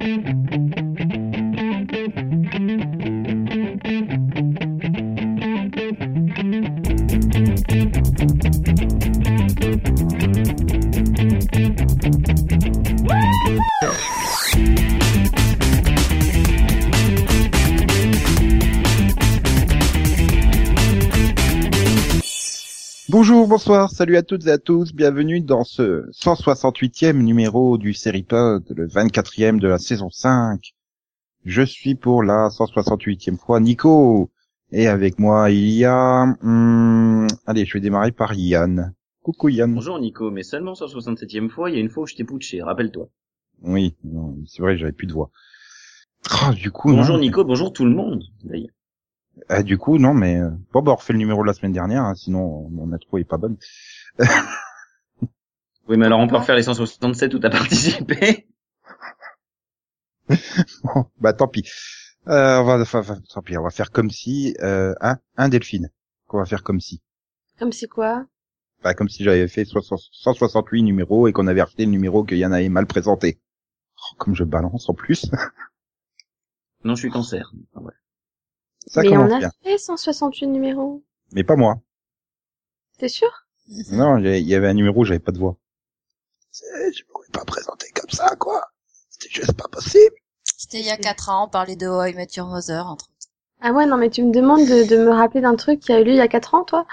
Mm-hmm. Bonsoir, salut à toutes et à tous, bienvenue dans ce 168e numéro du Seripod, le 24e de la saison 5. Je suis pour la 168e fois Nico, et avec moi il y a... hum, allez, je vais démarrer par Yann. Coucou Yann. Bonjour Nico, mais seulement sur 67 e fois, il y a une fois où je t'ai putché, rappelle-toi. Oui, non, c'est vrai, j'avais plus de voix. Ah, du coup, Bonjour non. Nico, bonjour tout le monde, d'ailleurs. Ah, du coup, non, mais euh, bon, bah, on refait le numéro de la semaine dernière, hein, sinon mon intro est pas bonne. Oui, mais alors on peut refaire les 167 où t'as participé. Bon, bah tant pis. Euh, on va, enfin, enfin, tant pis, on va faire comme si, euh, hein, un Delphine, qu'on va faire comme si. Comme c'est quoi? Bah, comme si j'avais fait 60 168 numéros et qu'on avait acheté le numéro que Yann avait mal présenté. Oh, comme je balance en plus. Non, je suis cancer. Ah ouais. Ça Mais on a bien. fait 168 numéros. Mais pas moi. T'es sûr? Non, il y avait un numéro où j'avais pas de voix. Je pouvais pas présenter comme ça, quoi. C'était juste pas possible. C'était il y a 4 ans, on parlait de How I Met Your Mother, entre autres. Ah ouais, non, mais tu me demandes de, de me rappeler d'un truc qui a eu lieu il y a 4 ans, toi?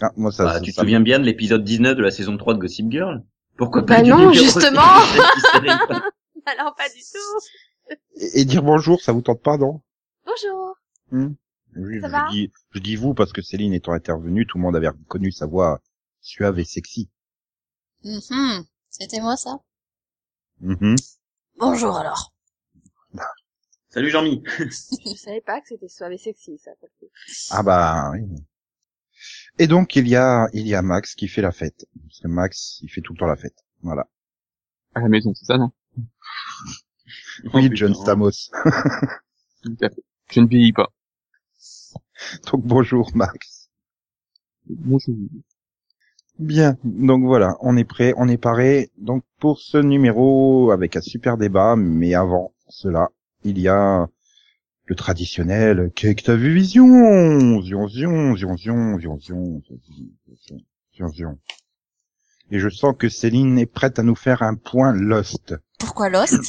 Ah, moi, ça, Bah, ça- tu te ça- souviens bien de l'épisode 19 de la saison 3 de Gossip Girl? Pourquoi Bah pas non, justement. 67 du série Alors pas du tout Et, et dire bonjour, ça vous tente pas, non? Bonjour Hmm Oui, Ça je va dis, je dis vous parce que Céline étant intervenue, tout le monde avait reconnu sa voix suave et sexy. Mhm. C'était moi, ça Mhm. Bonjour, alors. Salut Jean-Mi. Je savais pas que c'était suave et sexy, ça. Ah bah oui. Et donc il y a il y a Max qui fait la fête. Parce que Max, il fait tout le temps la fête. Voilà. à la maison, c'est ça, non? Oui, Oh, John. Stamos. Tout à fait. Je ne vieillis pas. Donc bonjour Max. Bonjour. Bien, donc voilà, on est prêt, on est paré. Donc pour ce numéro avec un super débat, mais avant cela, il y a le traditionnel Qu'est-ce que t'as vu Vision Vision, Vision, Vision, Vision, Vision, Vision. Et je sens que Céline est prête à nous faire un point Lost. Pourquoi Lost?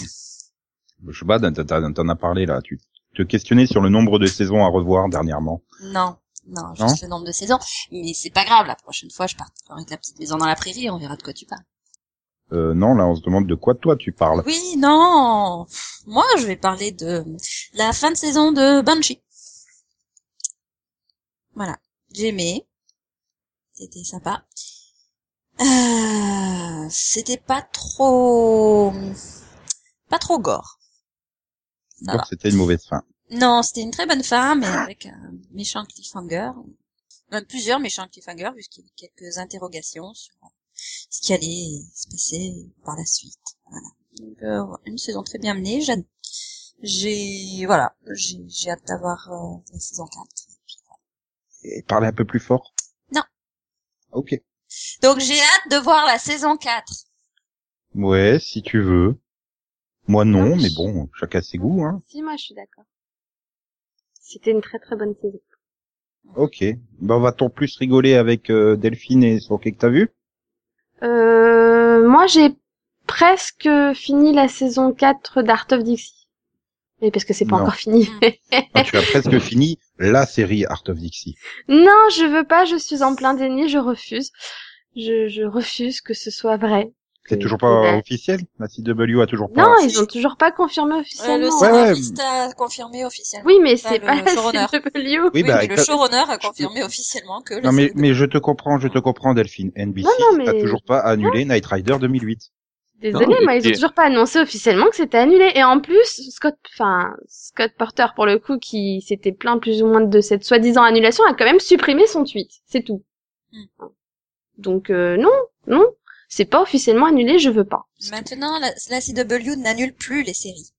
Je sais pas, t'en as parlé là, tu te questionnais sur le nombre de saisons à revoir dernièrement. Non. Non, Non juste le nombre de saisons. Mais c'est pas grave, la prochaine fois, je partirai avec la petite maison dans la prairie, on verra de quoi tu parles. Euh, non, là on se demande de quoi toi tu parles. Oui, non Moi, je vais parler de la fin de saison de Banshee. Voilà. J'ai aimé. C'était sympa. Euh, c'était pas trop... Pas trop gore. Donc c'était une mauvaise fin. Non, c'était une très bonne fin, mais avec un méchant cliffhanger. Même plusieurs méchants cliffhangers, puisqu'il y a eu quelques interrogations sur ce qui allait se passer par la suite. Voilà. Donc, euh, une saison très bien menée. J'ai, j'ai voilà, j'ai, j'ai hâte d'avoir euh, la saison 4. Et parlez un peu plus fort? Non. Ok. Donc j'ai hâte de voir la saison 4. Ouais, si tu veux. Moi non, Non, mais je- bon, chacun ses goûts, hein. Si, moi, je suis d'accord. C'était une très très bonne saison. Ok. Ben va-t-on plus rigoler avec euh, Delphine et son que t'as vu? Euh, moi, j'ai presque fini la saison 4 d'Art of Dixie. Mais parce que c'est pas Non. encore fini. Ah, Tu as presque fini la série Art of Dixie. non, je veux pas, je suis en plein déni, je refuse. Je, je refuse que ce soit vrai. C'est toujours pas la- officiel? La CW a toujours pas... Non, ils ont toujours pas confirmé officiellement. le Ouais, ouais. scénariste a confirmé officiellement. Oui, mais c'est le pas la showrunner. CW. Oui, Oui, bah, mais le showrunner a confirmé officiellement que le Non mais, CW. mais je te comprends, je te comprends Delphine. NBC Non, non, mais- a toujours pas annulé Night Rider 2008. Désolée, Non, mais ils ont toujours pas annoncé officiellement que c'était annulé. Et en plus, Scott, enfin, Scott Porter, pour le coup, qui s'était plaint plus ou moins de cette soi-disant annulation, a quand même supprimé son tweet. C'est tout. Hmm. Donc, euh, non, non. C'est pas officiellement annulé, je veux pas. Maintenant, la, la CW n'annule plus les séries.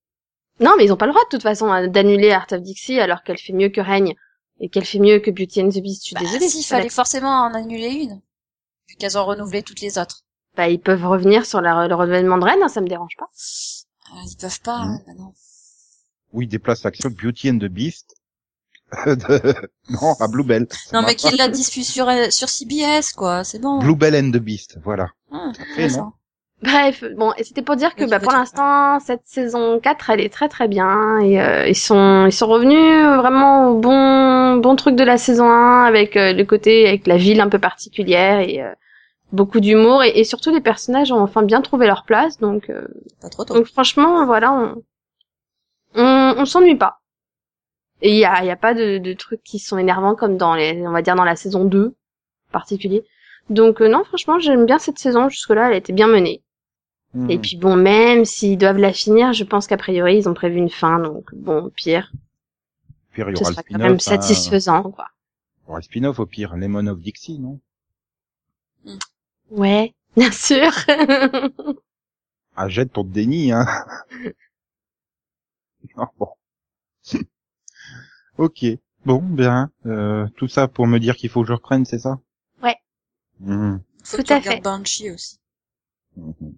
Non, mais ils ont pas le droit, de toute façon, d'annuler Art of Dixie alors qu'elle fait mieux que Règne. Et qu'elle fait mieux que Beauty and the Beast. Je suis Bah, désolée. pas fallait forcément en annuler une, vu qu'elles ont renouvelé toutes les autres. Bah, ils peuvent revenir sur la- le renouvellement de Rennes, hein, ça me dérange pas. Ah, Ils peuvent pas, hein, bah non. Oui, déplace l'action de Beauty and the Beast. de- Non, à Bluebell. Non, mais qu'il la diffuse sur, euh, sur CBS, quoi, c'est bon. Bluebell and the Beast, voilà. Ah, non Bref, bon, et c'était pour dire que bah, pour l'instant, cette saison 4, elle est très très bien. Et euh, ils sont ils sont revenus vraiment au bon bon truc de la saison 1 avec euh, le côté avec la ville un peu particulière et euh, beaucoup d'humour et, et surtout les personnages ont enfin bien trouvé leur place. Donc euh, Pas trop tôt. donc franchement, voilà, on on, on s'ennuie pas. Et il y a y a pas de, de trucs qui sont énervants comme dans les on va dire dans la saison 2 en particulier. Donc euh, non, franchement, j'aime bien cette saison jusque-là, elle a été bien menée. Hmm. Et puis bon, même s'ils doivent la finir, je pense qu'a priori ils ont prévu une fin, donc bon, pire, Puis il y aura le quand même hein. satisfaisant, quoi. Il y aura le spin-off au pire, Lemon of Dixie, non? Ouais, bien sûr. Ah, jette ton déni, hein. non, bon. Ok. Bon, bien. Euh, tout ça pour me dire qu'il faut que je reprenne, c'est ça? Ouais. Mhm. Faut tout à fait. Banshee aussi. Mhm.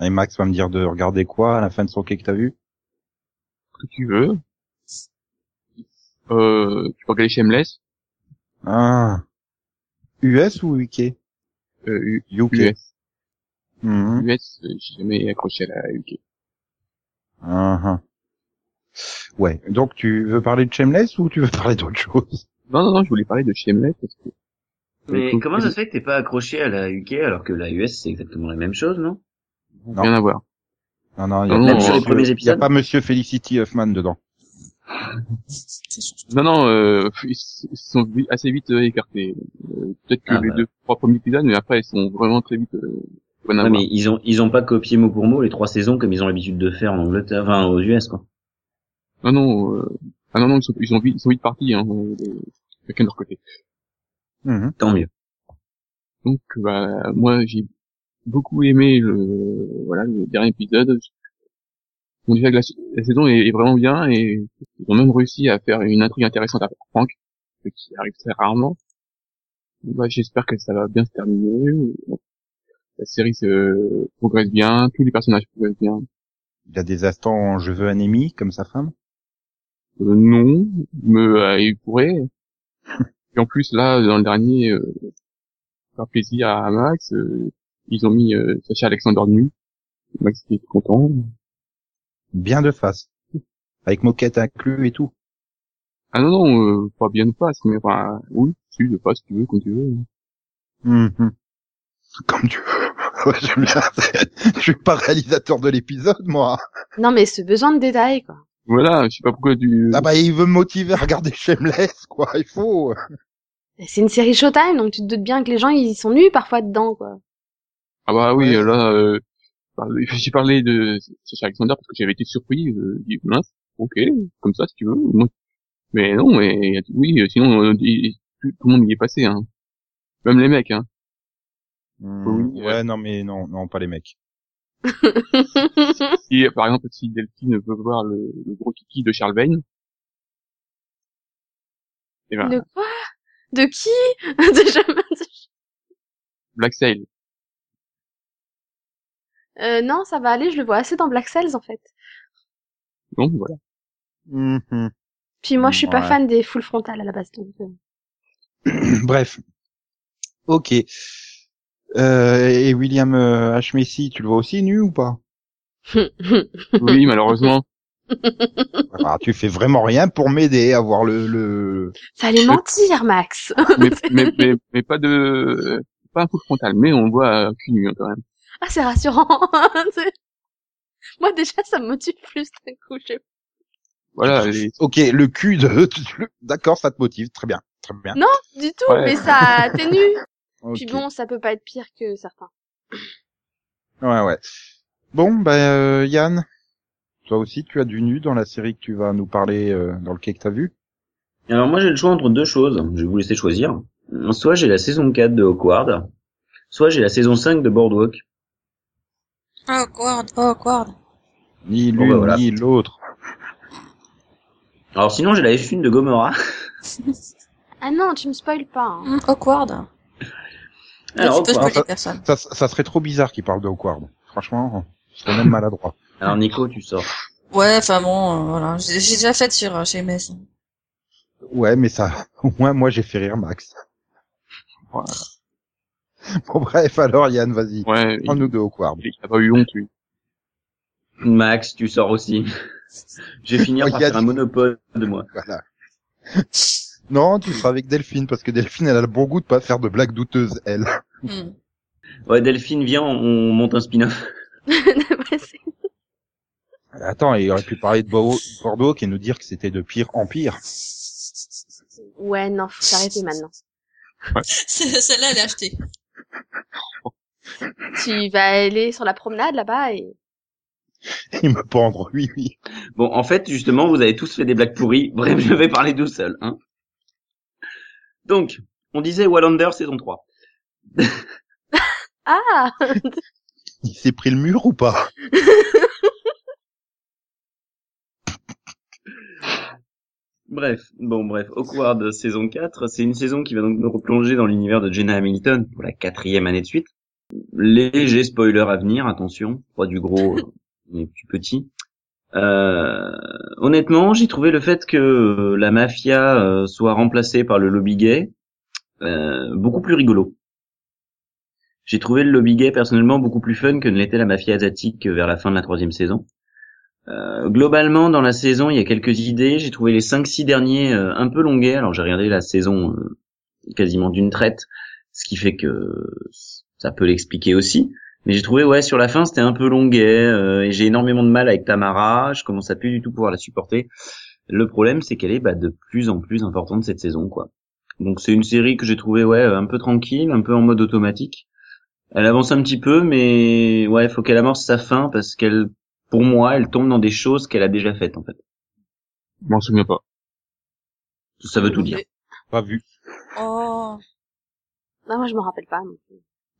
Et Max va me dire de regarder quoi à la fin de son quai que t'as vu? Que tu veux. Euh, tu peux regarder Shameless, Ah. US ou UK euh, U- UK. US. Mhm. US, euh, j'ai jamais accroché à la UK. Ah, ah. Ouais. Donc tu veux parler de Shameless ou tu veux parler d'autre chose? Non, non, non, je voulais parler de Shameless parce que... Mais comment ça se fait que t'es pas accroché à la UK alors que la US c'est exactement la même chose, non? Non. Rien à voir. Non, non, il y a, Non, pas non, sur les monsieur- premiers il y a épisodes pas Monsieur Felicity Huffman dedans. Non, non, euh, ils se sont assez vite euh, écartés. Euh, Peut-être que Ah, les bah. deux, trois premiers épisodes, mais après, ils sont vraiment très vite... Euh, Ouais, mais ils ont ils ont pas copié mot pour mot les trois saisons comme ils ont l'habitude de faire en Angleterre, enfin aux US quoi. Non, non, euh... ah non, non, ils sont, ils sont vite, ils sont vite partis, hein, euh, de- chacun de leur côté. Mhm. Tant mieux. Donc, bah, moi, j'ai beaucoup aimé le, voilà, le dernier épisode. Bon, déjà que la, la saison est, est vraiment bien et ils ont même réussi à faire une intrigue intéressante avec Franck, ce qui arrive très rarement. Bah, j'espère que ça va bien se terminer. La série se progresse bien, tous les personnages progressent bien. Il a des instants je veux anémie comme sa femme? Euh, non, mais euh, il pourrait. Et en plus là, dans le dernier, euh, faire plaisir à Max, euh, ils ont mis euh, Sacha Alexander nu. Max qui est content. Bien de face. Avec moquette inclus et tout. Ah non non, euh, pas bien de face, mais enfin oui, tu de face, si tu veux, quand tu veux. Mhm. Comme tu veux. Ouais, j'aime bien. Je suis pas réalisateur de l'épisode, moi. non, mais ce besoin de détails, quoi. Voilà, je sais pas pourquoi tu. Ah bah, il veut me motiver à regarder Shameless, quoi. Il faut. C'est une série Showtime, donc tu te doutes bien que les gens, ils sont nus parfois dedans, quoi. Ah bah oui, Ouais. là, euh, j'ai parlé de Sacha Alexander parce que j'avais été surpris. Je dis mince, ok, comme ça si tu veux. Mais non, mais oui, sinon euh, il- tout, tout le monde y est passé, hein. Même les mecs, hein. Oui, ouais, non, mais non, non, pas les mecs. Si, par exemple, si Delphine veut voir le, le gros kiki de Charles Bain, eh ben, de quoi? De qui? Déjà, Black Sail. euh, Non, ça va aller, je le vois assez dans Black Cells, en fait. Donc voilà. Mhm. Puis moi, je suis pas Ouais. fan des full frontales à la base, donc... euh. Bref. Ok. Euh, et William euh, H. Macy, tu le vois aussi nu ou pas? Oui, malheureusement. ah, Tu fais vraiment rien pour m'aider à voir le... le... Ça allait mentir, Max mais, mais, mais, mais pas de, pas un coup frontal, mais on voit euh, cul nu, hein, quand même. Ah, c'est rassurant Moi, déjà, ça me motive plus d'un coup, je sais Voilà, les- Ok, le cul de... D'accord, ça te motive. Très bien. Très bien. Non, du tout, Ouais. mais ça atténue. Puis bon, ça peut pas être pire que certains. Ouais, ouais. Bon, ben, euh, Yann, toi aussi, tu as du nu dans la série que tu vas nous parler euh, dans le quai que t'as vu? Alors moi j'ai le choix entre deux choses. Je vais vous laisser choisir. Soit j'ai la saison 4 de Hawkward, soit j'ai la saison 5 de Boardwalk. Awkward, awkward. Ni Bon, l'une, bah, voilà. ni l'autre. Alors sinon j'ai la F1 de Gomorrah. Ah non, tu me spoil pas. hein. Hum, awkward. Alors, spoiler personne. Ça, ça serait trop bizarre qu'il parle de Hawkward. Franchement, ce serait même maladroit. Alors Nico, tu sors. Ouais, enfin bon, euh, voilà. J'ai j'ai déjà fait sur euh, chez MS. Ouais, mais ça, au moins moi j'ai fait rire Max. Voilà. Bon bref, alors Yann, vas-y. Ouais, Prends-nous de Awkward. il a pas eu honte, lui. Max, tu sors aussi. Finir Oh, par faire un monopole de moi. Voilà. Non, tu seras avec Delphine parce que Delphine, elle a le bon goût de pas faire de blagues douteuses, elle. Hmm. Ouais, Delphine, viens, on, on monte un spin-off. Ouais, Attends, il aurait pu parler de Bo- Bordeaux et nous dire que c'était de pire en pire. ouais, non, faut s'arrêter maintenant. C'est- Celle-là, elle est achetée. Tu vas aller sur la promenade là-bas et Il me pendre, oui, oui. Bon, en fait, justement, vous avez tous fait des blagues pourries. Bref, je vais parler tout seul. Hein. Donc, on disait Wallander saison 3. Ah, Il s'est pris le mur ou pas Bref, bon bref, Awkward saison 4, c'est une saison qui va donc nous replonger dans l'univers de Jenna Hamilton pour la quatrième année de suite. Léger spoiler à venir, attention, pas du gros, mais du petit. Euh, honnêtement, j'ai trouvé le fait que la mafia euh, soit remplacée par le lobby gay euh, beaucoup plus rigolo. J'ai trouvé le lobby gay personnellement beaucoup plus fun que ne l'était la mafia asiatique vers la fin de la troisième saison. Euh, globalement, dans la saison, il y a quelques idées. J'ai trouvé les 5-6 derniers euh, un peu longuets. Alors j'ai regardé la saison euh, quasiment d'une traite, ce qui fait que ça peut l'expliquer aussi. Mais j'ai trouvé, ouais, sur la fin, c'était un peu longuet. euh, et j'ai énormément de mal avec Tamara. Je commence à plus du tout pouvoir la supporter. Le problème, c'est qu'elle est bah, de plus en plus importante cette saison, quoi. Donc c'est une série que j'ai trouvé, ouais, un peu tranquille, un peu en mode automatique. Elle avance un petit peu, mais ouais, faut qu'elle amorce sa fin parce qu'elle pour moi, elle tombe dans des choses qu'elle a déjà faites, en fait. Je m'en souviens pas. Ça veut tout dire. Pas vu. Oh. non, moi je me rappelle pas. non.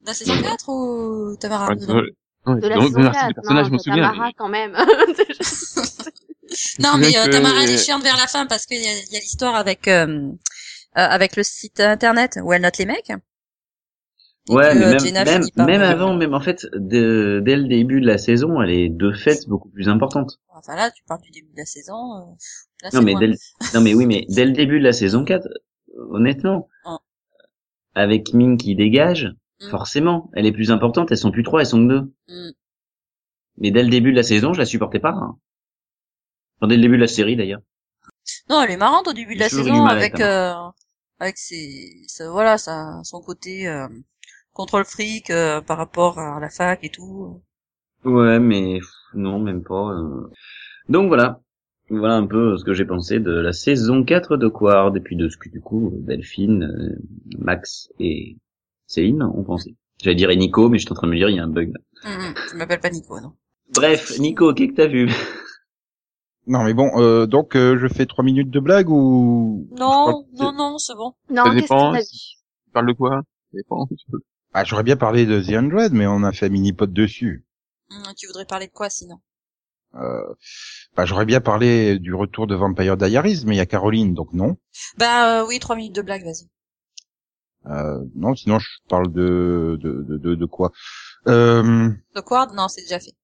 La saison 4 ou Tamara Ouais, ouais, ouais, De la dans- saison dans l'article 4, des personnages, je non, me de souviens. Tamara quand même. Non, mais euh, Tamara, elle est chiante vers la fin parce qu'il y a, il y a l'histoire avec euh, euh, avec le site internet où elle note les mecs. Ouais, que, mais euh, même, Jenna même, avant, même en fait, de- dès le début de la saison, elle est de fait beaucoup plus importante. Enfin là, tu parles du début de la saison. euh, là, Non mais, dès le, non mais oui, mais dès le début de la saison 4, honnêtement, Oh. avec Ming qui dégage, Mm. forcément, elle est plus importante, elles sont plus trois, elles sont que deux. Mm. Mais dès le début de la saison, je la supportais pas. Hein. Enfin, dès le début de la série d'ailleurs. Non, elle est marrante au début de la saison avec euh, avec ses, voilà, sa, son côté euh, contrôle fric euh, par rapport à la fac et tout. Ouais, mais non, même pas. euh. Donc voilà. Voilà un peu ce que j'ai pensé de la saison 4 de Quard, et puis de ce que du coup Delphine, euh, Max et Céline ont pensé. J'allais dire et Nico, mais je suis en train de me dire il y a un bug. là. Hum, hum, tu m'appelles pas Nico, non Bref, Nico, qu'est-ce que t'as vu? Non, mais bon, euh, donc euh, je fais trois minutes de blague ou? Non, non, non, c'est bon. non, Ça qu'est-ce dépend. que t'as vu? Tu parles de quoi? Ça dépend. Ah, j'aurais bien parlé de The Hundred, mais on a fait un mini-pod dessus. Hum, tu voudrais parler de quoi sinon? Euh, bah, j'aurais bien parlé du retour de Vampire Diaries, mais il y a Caroline, donc non. Bah euh, oui, trois minutes de blague, vas-y. Euh, non, sinon je parle de de de, de, de quoi? Euh... The Quard, non, c'est déjà fait.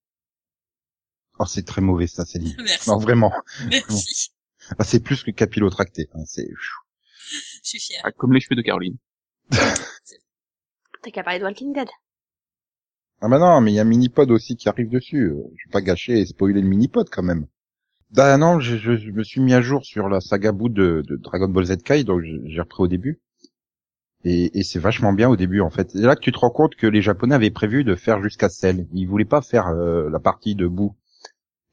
Oh, c'est très mauvais ça, Céline. Merci. Non, vraiment. Merci. Ah, c'est plus que capillotracté. Hein, c'est Je suis fière. Ah, comme les cheveux de Caroline. T'as qu'à parler de Walking Dead. Ah bah non, mais il y a mini-pod aussi qui arrive dessus. Euh, Je vais pas gâcher et spoiler le mini-pod quand même. Bah non, je, me suis mis à jour sur la saga bout de, Dragon Ball Z Kai, donc j'ai repris au début. Et, c'est vachement bien au début en fait. C'est là que tu te rends compte que les Japonais avaient prévu de faire jusqu'à Cell. Ils voulaient pas faire euh, la partie de bout.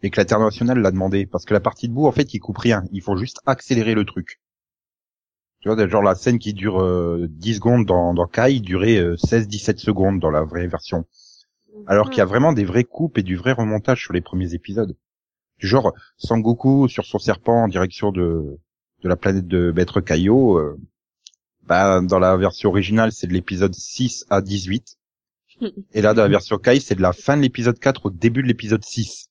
Et que l'international l'a demandé. Parce que la partie de bout, en fait, ils coupent rien. Ils font juste accélérer le truc. Tu vois, genre la scène qui dure euh, 10 secondes dans, dans Kai durait euh, 16-17 secondes dans la vraie version. Alors qu'il y a vraiment des vraies coupes et du vrai remontage sur les premiers épisodes. Du genre, Sangoku sur son serpent en direction de, de la planète de Maître Kaio, euh, bah, dans la version originale, c'est de l'épisode 6 à 18. Et là, dans la version Kai, c'est de la fin de l'épisode 4 au début de l'épisode 6.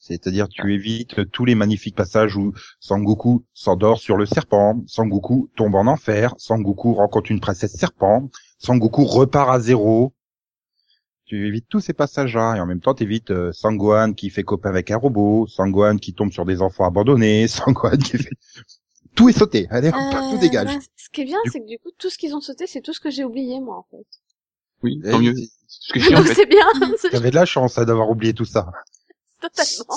C'est-à-dire, tu évites tous les magnifiques passages où Sangoku s'endort sur le serpent, Sangoku tombe en enfer, Sangoku rencontre une princesse serpent, Sangoku repart à zéro, Tu évites tous ces passages-là et en même temps t'évites euh, Sangwan qui fait copain avec un robot, Sangwan qui tombe sur des enfants abandonnés, Sangwan qui fait tout est sauté. Allez, hop, tout Euh, dégage. bah, ce qui est bien, Du- c'est que du coup, tout ce qu'ils ont sauté, c'est tout ce que j'ai oublié, moi, en fait. Oui, tant mieux. Ce que je dis en Donc fait. c'est bien, T'avais de la chance hein, d'avoir oublié tout ça. Totalement.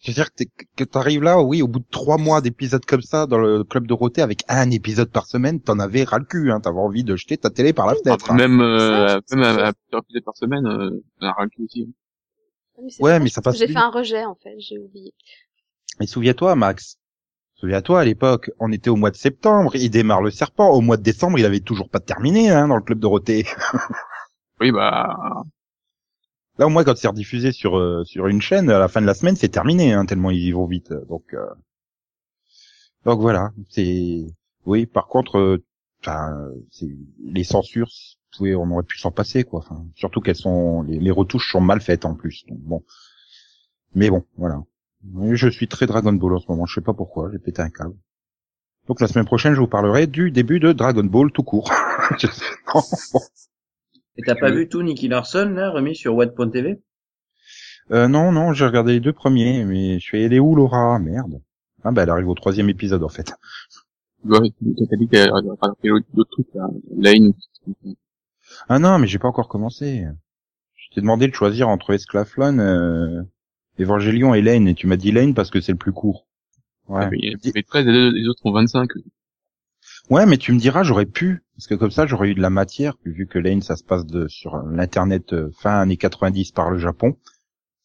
Je veux dire que t'es- que t'arrives là, oui, au bout de trois mois d'épisodes comme ça dans le club Dorothée avec un épisode par semaine, t'en avais ras le cul, hein, t'avais envie de jeter ta télé par la fenêtre. hein. Même, euh, Ça, même à, à plusieurs épisodes par semaine, euh, on a ras le cul aussi. Mais c'est Ouais, dommage mais ça passe J'ai fait un rejet, en fait, j'ai oublié. Et souviens-toi, Max. Souviens-toi, à l'époque, on était au mois de septembre, il démarre le serpent. Au mois de décembre, il avait toujours pas terminé, hein, dans le club Dorothée. Oui, bah, Là, au moins, quand c'est rediffusé sur, euh, sur une chaîne, à la fin de la semaine, c'est terminé, hein, tellement ils vont vite. Donc, euh, donc voilà. C'est, oui, par contre, euh, les censures, on aurait pu s'en passer, quoi. Enfin, surtout qu'elles sont, les, les retouches sont mal faites en plus. Donc bon. Mais bon, voilà. Je suis très Dragon Ball en ce moment. Je sais pas pourquoi. J'ai pété un câble. Donc la semaine prochaine, je vous parlerai du début de Dragon Ball tout court. Et t'as pas vu tout Nicky Larson, là, remis sur Watt.tv Euh, non, non, j'ai regardé les deux premiers, mais je elle est où Laura? Merde. Ah bah elle arrive au troisième épisode en fait. ouais, t'as dit qu'elle aurait fait d'autres trucs, là. Lane, Ah non, mais j'ai pas encore commencé. Je t'ai demandé de choisir entre Esclaflon, euh, Evangelion et Lane, et tu m'as dit Lane parce que c'est le plus court. Ouais. il y a fait 13 et les autres ont 25. Ouais, mais tu me diras, j'aurais pu, parce que comme ça, j'aurais eu de la matière, vu que Lane, ça se passe de, sur l'internet euh, fin années 90 par le Japon.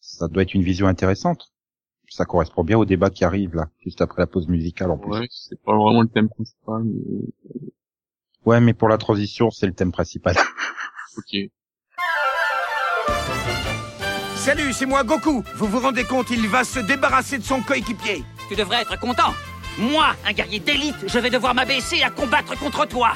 Ça doit être une vision intéressante. Ça correspond bien au débat qui arrive là, juste après la pause musicale en plus. Ouais, c'est pas vraiment le thème principal, mais... Ouais, mais pour la transition, c'est le thème principal. ok. Salut, c'est moi Goku. Vous vous rendez compte, il va se débarrasser de son coéquipier. Tu devrais être content. Moi, un guerrier d'élite, je vais devoir m'abaisser à combattre contre toi.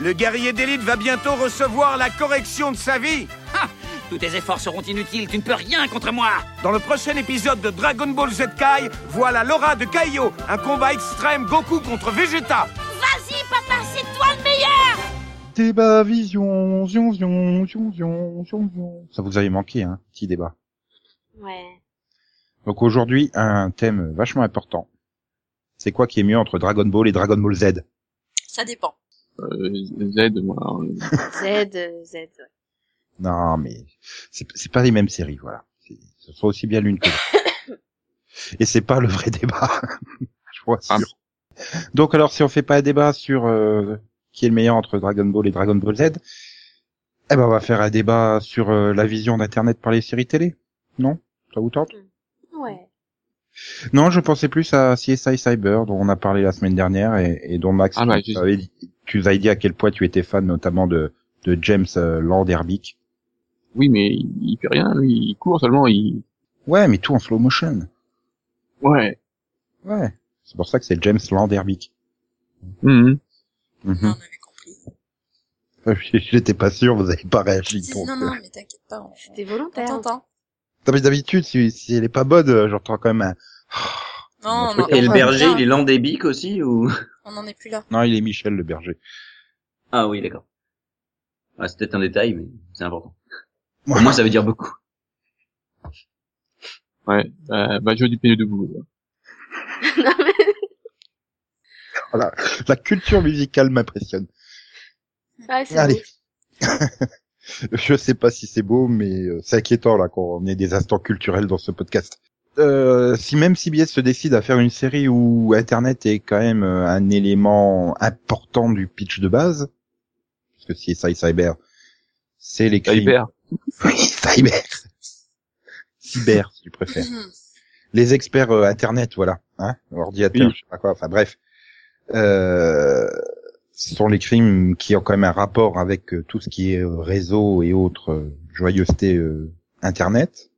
Le guerrier d'élite va bientôt recevoir la correction de sa vie. Ha Tous tes efforts seront inutiles, tu ne peux rien contre moi. Dans le prochain épisode de Dragon Ball Z Kai, voilà Laura de Kaio, un combat extrême Goku contre Vegeta. Vas-y, papa, c'est toi le meilleur Débat, vision, zion, zion, zion, zion, zion, zion. Ça vous avait manqué, hein, petit débat. Ouais. Donc aujourd'hui, un thème vachement important. C'est quoi qui est mieux entre Dragon Ball et Dragon Ball Z? Ça dépend. Euh, Z, moi, euh, Z, euh, Z, ouais. Non, mais c'est pas les mêmes séries, voilà. Ce sont aussi bien l'une que l'autre. Et c'est pas le vrai débat, je vous rassure. Donc alors, si on fait pas un débat sur euh, qui est le meilleur entre Dragon Ball et Dragon Ball Z, eh ben on va faire un débat sur euh, la vision d'Internet par les séries télé. Non? Ça vous tente? Ouais. Non, je pensais plus à CSI Cyber, dont on a parlé la semaine dernière, et, et dont Max, Ah bah, tu, avais dit, tu nous avais dit à quel point tu étais fan, notamment de, de James euh, Landerbick. oui, mais il, fait rien, lui, il court seulement, il... Ouais, mais tout en slow motion. Ouais. Ouais. C'est pour ça que c'est James Landerbick. Non, on avait compris. J'étais pas sûr, vous avez pas réagi. Donc, non, euh. non, mais t'inquiète pas, on, C'était on volontaire. t'entend. Non, mais d'habitude, si, si elle est pas bonne, euh, j'entends quand même un... Non, Et non, Et le berger, il est landébique aussi ou? On en est plus là. Non, il est Michel, le berger. Ah oui, d'accord. Ah, c'est peut-être un détail, mais c'est important. Pour Moi, ça veut dire beaucoup. Ouais. Je veux du PE de boulot. là. non, mais... la culture musicale m'impressionne. C'est Allez. Je sais pas si c'est beau, mais euh, c'est inquiétant là qu'on ait des instants culturels dans ce podcast. Euh, si même CBS se décide à faire une série où Internet est quand même euh, un élément important du pitch de base, parce que CSI Cyber, c'est les crimes. Cyber. Oui, Cyber. Cyber, si tu préfères. Mhm. les experts euh, internet, voilà, hein, ordinateur, Oui. je sais pas quoi, enfin bref, euh, ce sont les crimes qui ont quand même un rapport avec euh, tout ce qui est euh, réseau et autres euh, joyeusetés internet.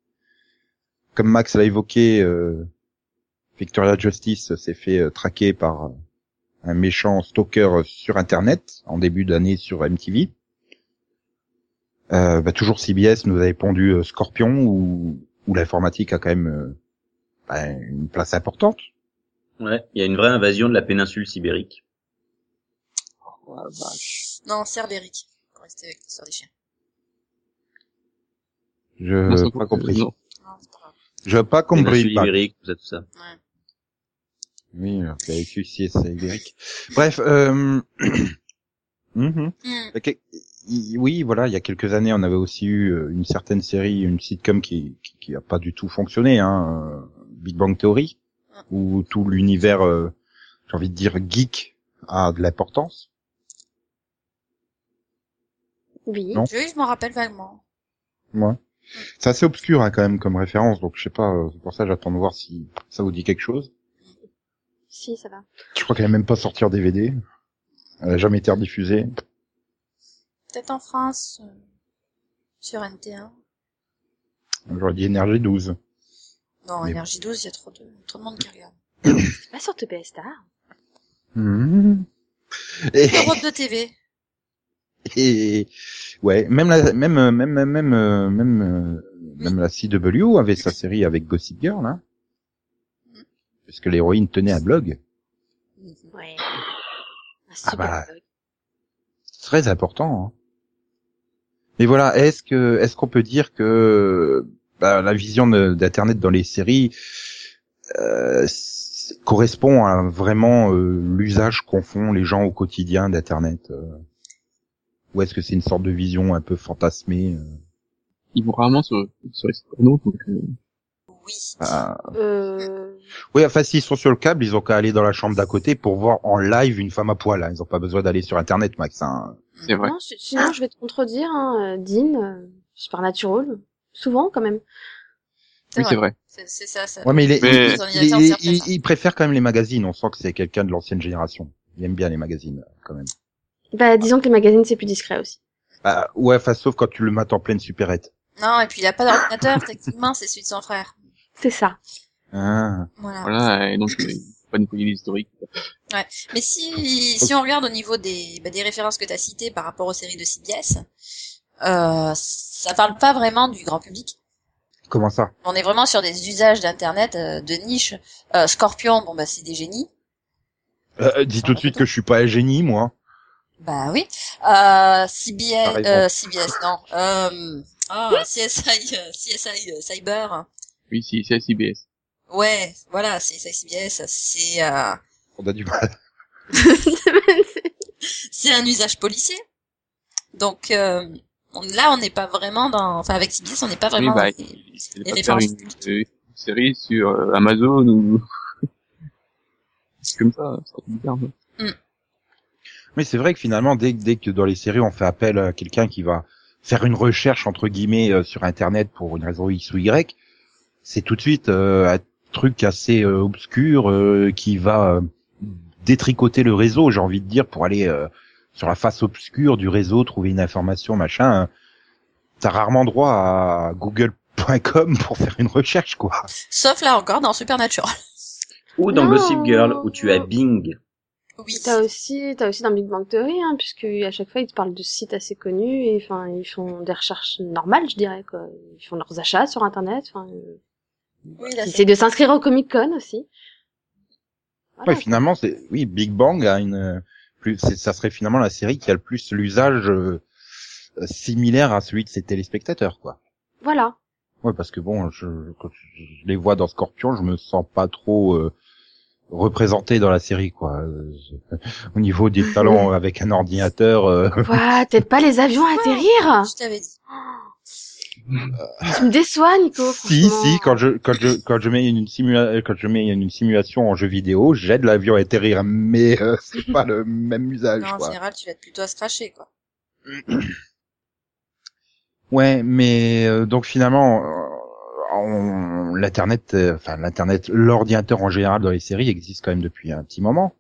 Comme Max l'a évoqué, Victoria Justice s'est fait traquer par un méchant stalker sur internet en début d'année sur MTV. Euh, bah, toujours CBS nous avait pondu Scorpion où, l'informatique a quand même bah, une place importante. Ouais, il y a une vraie invasion de la péninsule sibérique. Oh, la vache. Non, Cerbéric. Pour rester avec l'histoire des chiens. Je n'ai pas compris. non. Non, c'est pas grave. Je n'ai pas Compris. Ibérique, tout ça, tout ça. Ouais. Oui, c'est avec UCS, c'est Ibérique. Bref, euh... mhm. Hmm. Ok, i- Oui, voilà, il y a quelques années, on avait aussi eu euh, une certaine série, une sitcom qui qui, qui a pas du tout fonctionné, hein, euh, Big Bang Theory, où tout l'univers, euh, j'ai envie de dire geek, a de l'importance. Oui. Non. Oui, je m'en rappelle vaguement. Ouais. C'est assez obscur hein, quand même comme référence, donc je sais pas. euh, C'est pour ça, j'attends de voir si ça vous dit quelque chose. Si, ça va. Je crois qu'elle est même pas sortie en DVD. Elle a jamais été rediffusée. Peut-être en France, euh, sur NT1. J'aurais dit Énergie 12. Non, Mais- Énergie 12, il y a trop de, trop de monde qui regarde. C'est pas sur TPS Star. Mhm. Et, Europe de TV. et ouais, même la, même euh, même même même euh, même, euh, même la CW avait sa série avec Gossip Girl, hein. Parce que l'héroïne tenait un blog. Ouais. Un Ah bah. très important. Hein. Mais voilà, est-ce que est-ce qu'on peut dire que bah, la vision d'internet dans les séries euh, correspond à vraiment euh, l'usage qu'en font les gens au quotidien d'internet euh, ou est-ce que c'est une sorte de vision un peu fantasmée euh, Ils vont rarement sur, sur les sites porno, donc, euh, Oui. ah. Euh... Oui, enfin s'ils sont sur le câble, ils ont qu'à aller dans la chambre d'à côté pour voir en live une femme à poil. hein. Ils ont pas besoin d'aller sur internet, Max. hein. c'est vrai. Non, si- sinon je vais te contredire, hein, euh, Dean, euh, Supernatural, souvent quand même. Oui, c'est vrai. C'est ça, ça. Ouais, mais Les il préfère quand même les magazines. On sent que c'est quelqu'un de l'ancienne génération. Il aime bien les magazines, quand même. Bah, disons que les magazines c'est plus discret aussi. Bah, ouais, enfin, sauf quand tu le mates en pleine supérette. Non, et puis il a pas d'ordinateur, techniquement, c'est celui de son frère. C'est ça. Ah. Voilà. Voilà, et donc, euh, il faut pas nettoyer l'historique. Mais si, si on regarde au niveau des, bah, des références que tu as citées par rapport aux séries de CBS, euh, ça parle pas vraiment du grand public. Comment ça? On est vraiment sur des usages d'internet euh, de niche. Euh, Scorpion, bon bah c'est des génies. euh, Dis tout de suite que je suis pas un génie, moi. Bah oui. Euh, CBS, euh, CBS non. Euh, ah, CSI, euh, CSI euh, Cyber. Oui, si, c'est CBS. Ouais, voilà, CSI CBS, c'est euh, On a du mal. c'est un usage policier. Donc euh, on- là, on n'est pas vraiment dans, enfin avec CBS, on n'est pas Oui, vraiment. bah, dans les- les pas faire références. une, euh, une série sur euh, Amazon ou... comme ça, c'est bizarre. hein. Mais c'est vrai que finalement, dès, dès que dans les séries, on fait appel à quelqu'un qui va faire une recherche, entre guillemets, euh, sur Internet pour une raison X ou Y, c'est tout de suite euh, un truc assez euh, obscur euh, qui va euh, détricoter le réseau, j'ai envie de dire, pour aller euh, sur la face obscure du réseau, trouver une information, machin. T'as rarement droit à google.com pour faire une recherche, quoi. Sauf là encore dans Supernatural. Ou dans Non. Gossip Girl, où tu as Bing. Oui. T'as aussi, t'as aussi dans Big Bang Theory, hein, puisque à chaque fois ils te parlent de sites assez connus et enfin ils font des recherches normales, je dirais quoi. Ils font leurs achats sur internet. Enfin, euh, Oui, ils c'est- essaient de s'inscrire au Comic Con aussi. Voilà. Ouais, finalement, c'est oui, Big Bang a une euh, plus, ça serait finalement la série qui a le plus l'usage euh, similaire à celui de ses téléspectateurs, quoi. Voilà. Ouais, parce que bon, je, quand je les vois dans Scorpion, je me sens pas trop euh, représenté dans la série, quoi. Euh, Au niveau des talents avec un ordinateur, euh, Quoi, t'aides pas les avions à atterrir Je t'avais dit. Tu me déçois, Nico. si, si, quand je quand je quand je mets une simula quand je mets une simulation en jeu vidéo, j'aide l'avion à atterrir, mais euh, c'est pas le même usage, Non, en quoi. général, tu vas être plutôt à se cracher, quoi. Ouais, mais euh, donc finalement, euh, on- l'internet, euh, enfin l'internet, l'ordinateur en général dans les séries existe quand même depuis un petit moment.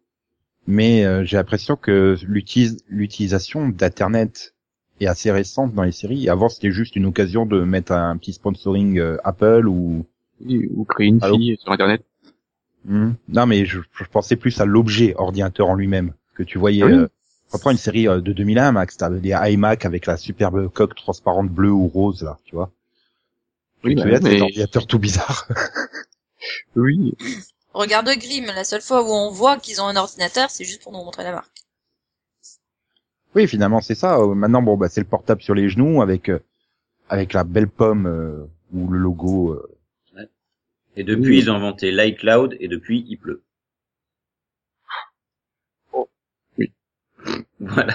Mais euh, j'ai l'impression que l'utilise- l'utilisation d'internet est assez récente dans les séries. Avant, c'était juste une occasion de mettre un petit sponsoring euh, Apple ou ou créer une Allô fille sur Internet. Hmm. non, mais je, je pensais plus à l'objet ordinateur en lui-même que tu voyais. Ah oui. euh, reprends une série euh, de 2001, Max, t'avais des iMac avec la superbe coque transparente bleue ou rose là, tu vois. Oui, bah, mais- ordinateur tout bizarre Oui, Regarde Grimm, la seule fois où on voit qu'ils ont un ordinateur, c'est juste pour nous montrer la marque. Oui, finalement, c'est ça. Euh, Maintenant, bon, bah, c'est le portable sur les genoux avec euh, avec la belle pomme euh, ou le logo. euh. Et depuis, ils ont inventé l'iCloud et depuis, il pleut. Oh, oui. Voilà.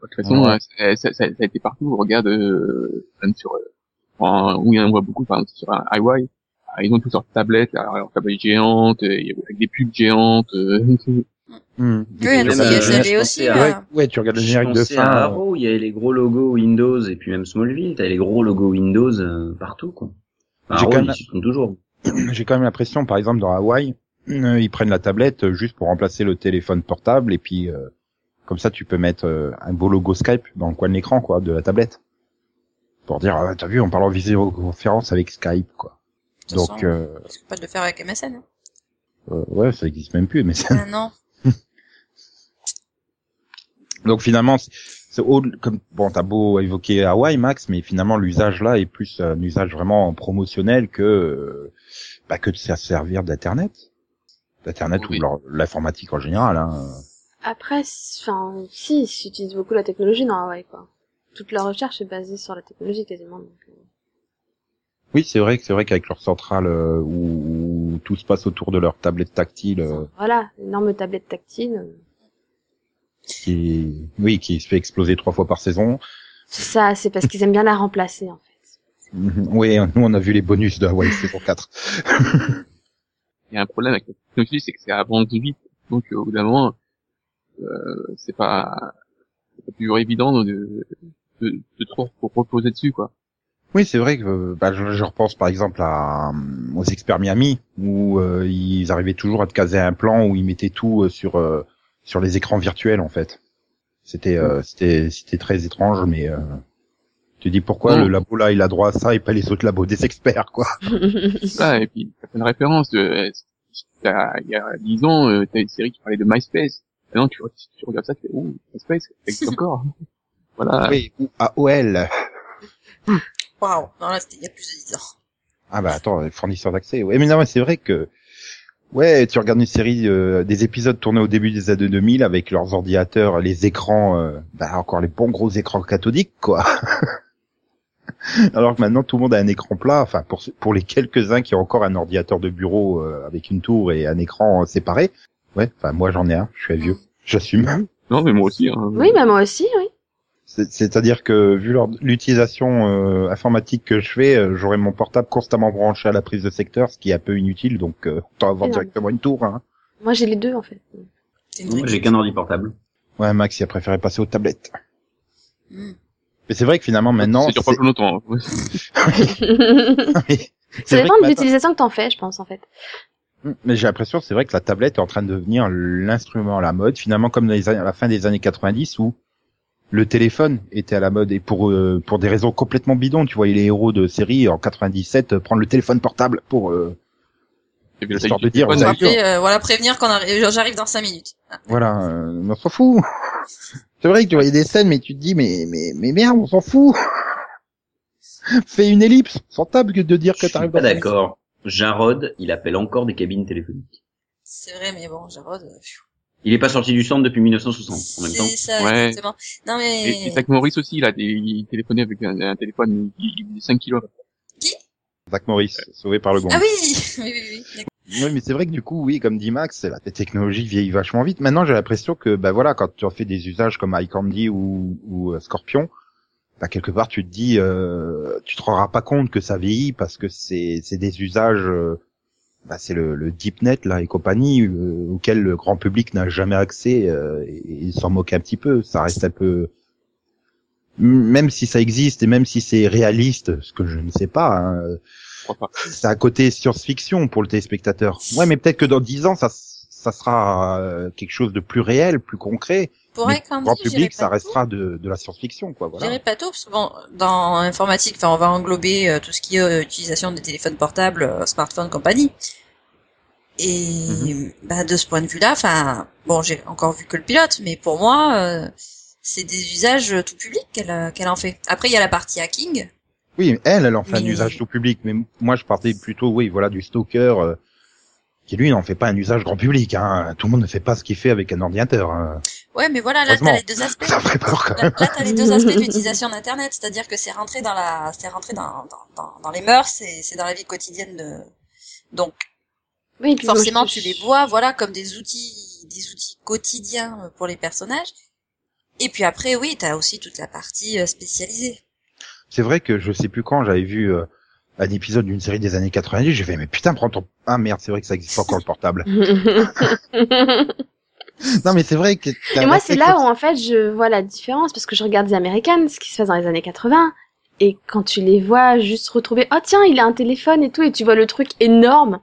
De toute façon, Ouais. euh, ça, ça, ça a été partout. Regarde, euh, même sur, euh, en- où on voit beaucoup, par exemple, sur un iWi, ah, ils ont tous leurs tablettes, alors, tablettes géantes, euh, avec des pubs géantes. euh, Hmm. Oui, même, euh, aussi. à- ouais, ouais, tu regardes le générique de pensais à fin. euh, Arrow, il y avait les gros logos Windows et puis même Smallville, t'avais les gros logos Windows euh, partout, quoi. Enfin, J'ai Arrow, quand même- y toujours. J'ai quand même l'impression, par exemple, dans Hawaï, euh, ils prennent la tablette juste pour remplacer le téléphone portable et puis euh, comme ça, tu peux mettre euh, un beau logo Skype dans le coin de l'écran, quoi, de la tablette, pour dire, ah, t'as vu, on parle en visioconférence avec Skype, quoi. de Donc, façon, euh, pas de le faire avec MSN. hein. euh, ouais, ça existe même plus, c'est- Ah non. donc finalement, c'est comme bon, t'as beau évoquer Hawaï, Max, mais finalement l'usage là est plus un usage vraiment promotionnel que euh, bah, que de se servir d'internet, d'internet Oui. ou l'informatique en général. Hein. Après, enfin, si, ils utilisent beaucoup la technologie dans Hawaii, quoi. Toute leur recherche est basée sur la technologie quasiment. Donc, euh. Oui, c'est vrai que c'est vrai qu'avec leur centrale euh, où, où tout se passe autour de leur tablette tactile, euh, Voilà, énorme tablette tactile. qui oui, qui se fait exploser trois fois par saison. C'est ça, c'est parce qu'ils aiment bien la remplacer, en fait. Oui, nous on a vu les bonus de Hawaii saison 4. Il y a un problème avec la technologie, c'est que c'est avance vite. Donc, au bout d'un moment, euh, c'est pas, c'est pas toujours évident de, de, de trop reposer dessus, quoi. Oui, c'est vrai que bah, je, je repense par exemple à, euh, aux experts Miami où euh, ils arrivaient toujours à te caser un plan où ils mettaient tout euh, sur euh, sur les écrans virtuels en fait. C'était euh, c'était c'était très étrange, mais euh, tu dis pourquoi Non. le labo là il a droit à ça et pas les autres labos des experts quoi. Ah, et puis, certaines références de, euh, t'as- il y a dix ans, euh, t'as une série qui parlait de MySpace. Maintenant, tu, tu regardes ça, tu fais, ouh, MySpace, ça existe encore. Voilà. Oui, ou AOL. Waouh. Non, là, c'était il y a plus de 10 ans. Ah bah attends, fournisseur d'accès. Ouais, mais non, mais c'est vrai que ouais, tu regardes une série euh, des épisodes tournés au début des années 2000 avec leurs ordinateurs, les écrans, euh, bah encore les bons gros écrans cathodiques quoi. Alors que maintenant tout le monde a un écran plat. Enfin pour pour les quelques uns qui ont encore un ordinateur de bureau euh, avec une tour et un écran euh, séparé. Ouais, enfin moi j'en ai un, je suis un vieux, j'assume. Non, mais moi aussi. Hein. oui, bah moi aussi, oui. C'est- C'est-à-dire que vu l'utilisation euh, informatique que je fais, euh, j'aurai mon portable constamment branché à la prise de secteur, ce qui est un peu inutile, donc euh, autant avoir non. directement une tour. Hein. Moi, j'ai les deux, en fait. Moi, j'ai qu'un ordi portable. Ouais, Max, il a préféré passer aux tablettes. Hmm. Mais c'est vrai que finalement maintenant, ça dure pas c'est- plus longtemps. hein. Ça dépend que de l'utilisation que t'en fais, je pense, en fait. mais j'ai l'impression, c'est vrai que la tablette est en train de devenir l'instrument à la mode, finalement comme dans les années- à la fin des années 90 où le téléphone était à la mode et pour euh, pour des raisons complètement bidons, tu voyais les héros de série en 97 euh, prendre le téléphone portable pour euh, Histoire taille de dire, vous rappeler, euh, voilà, prévenir qu'on arrive, j'arrive dans 5 minutes. Ah. Voilà, euh, on s'en fout. C'est vrai que tu voyais des scènes, mais tu te dis, mais, mais, mais merde, on s'en fout. Fais une ellipse, sans table que de dire que t'arrives pas dans la d'accord. Jarod, il appelle encore des cabines téléphoniques. C'est vrai, mais bon, Jarod, euh, pfiou. Il est pas sorti du centre depuis 1960 en même temps. c'est ça, Ouais. exactement. Non, Et, et mais, Zach Morris aussi, des, il téléphonait avec un, un téléphone, il, il faisait 5 kilos. Zach Morris, sauvé par le gong. ah oui, oui, oui. Oui, mais c'est vrai que du coup, oui, comme dit Max, la technologie vieillit vachement vite. Maintenant, j'ai l'impression que, bah voilà, quand tu en fais des usages comme iCandy ou, ou euh, Scorpion, bah quelque part, tu te dis, euh, tu te rendras pas compte que ça vieillit parce que c'est, c'est des usages, euh, bah c'est le, le DeepNet là et compagnie euh, auquel le grand public n'a jamais accès euh, et, s'en moque un petit peu. Ça reste un peu, même si ça existe et même si c'est réaliste, ce que je ne sais pas. hein, c'est à côté science-fiction pour le téléspectateur. Ouais, mais peut-être que dans dix ans, ça, ça sera euh, quelque chose de plus réel, plus concret. Pour grand j'irai public, ça restera de, de la science-fiction, quoi. Voilà. dirais pas tout, parce que bon, dans informatique, enfin, on va englober euh, tout ce qui est euh, utilisation des téléphones portables, euh, smartphones, compagnie. Et Mhm. bah, de ce point de vue-là, enfin, bon, j'ai encore vu que le pilote, mais pour moi, euh, c'est des usages tout public qu'elle qu'elle en fait. Après, il y a la partie hacking. Oui, elle, elle en fait un Mais- usage tout public, mais moi, je partais plutôt, oui, voilà, du stalker, qui lui n'en fait pas un usage grand public. Hein. Tout le monde ne fait pas ce qu'il fait avec un ordinateur. hein. Ouais, mais voilà, là, t'as les deux aspects. Ça peur quand Là, même. là, t'as les deux aspects de l'utilisation d'Internet, c'est-à-dire que c'est rentré dans la, c'est rentré dans, dans, dans, dans les mœurs, et c'est dans la vie quotidienne de, donc, Oui, puis moi, forcément, je- tu les vois, voilà, comme des outils, des outils quotidiens pour les personnages. Et puis après, oui, t'as aussi toute la partie euh, spécialisée. C'est vrai que je sais plus quand j'avais vu euh, un épisode d'une série des années 90, j'ai fait mais putain prends ton ah merde c'est vrai que ça existe pas encore le portable. non mais c'est vrai que Et moi, c'est là où en fait je vois la différence parce que je regarde The Americans, ce qui se passe dans les années 80, et quand tu les vois juste retrouver, oh tiens, il a un téléphone et tout, et tu vois le truc énorme,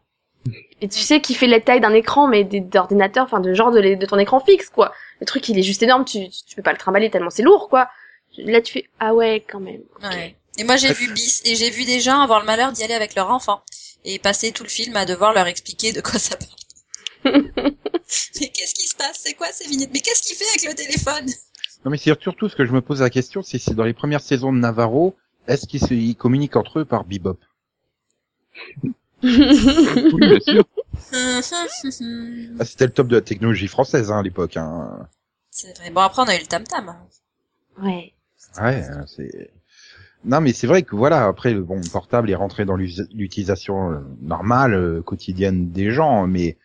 et tu sais qu'il fait la taille d'un écran, mais des- d'ordinateur, enfin de genre de, les- de ton écran fixe, quoi. Le truc, il est juste énorme, tu, tu peux pas le trimballer tellement c'est lourd, quoi. Là, tu fais, ah ouais, quand même. Ouais. Et moi, j'ai vu bis, et j'ai vu des gens avoir le malheur d'y aller avec leur enfant, et passer tout le film à devoir leur expliquer de quoi ça parle. Mais qu'est-ce qui se passe? C'est quoi ces vignettes? Mais qu'est-ce qu'il fait avec le téléphone? Non mais c'est surtout ce que je me pose la question, c'est si dans les premières saisons de Navarro, est-ce qu'ils communiquent entre eux par bebop? Oui, bien sûr. ah, C'était le top de la technologie française hein, à l'époque. Hein. c'est vrai. Bon, après, on a eu le tam-tam. ouais. Ouais, hein, c'est. Non mais c'est vrai que voilà après le bon le portable est rentré dans l'utilisation euh, normale euh, quotidienne des gens, mais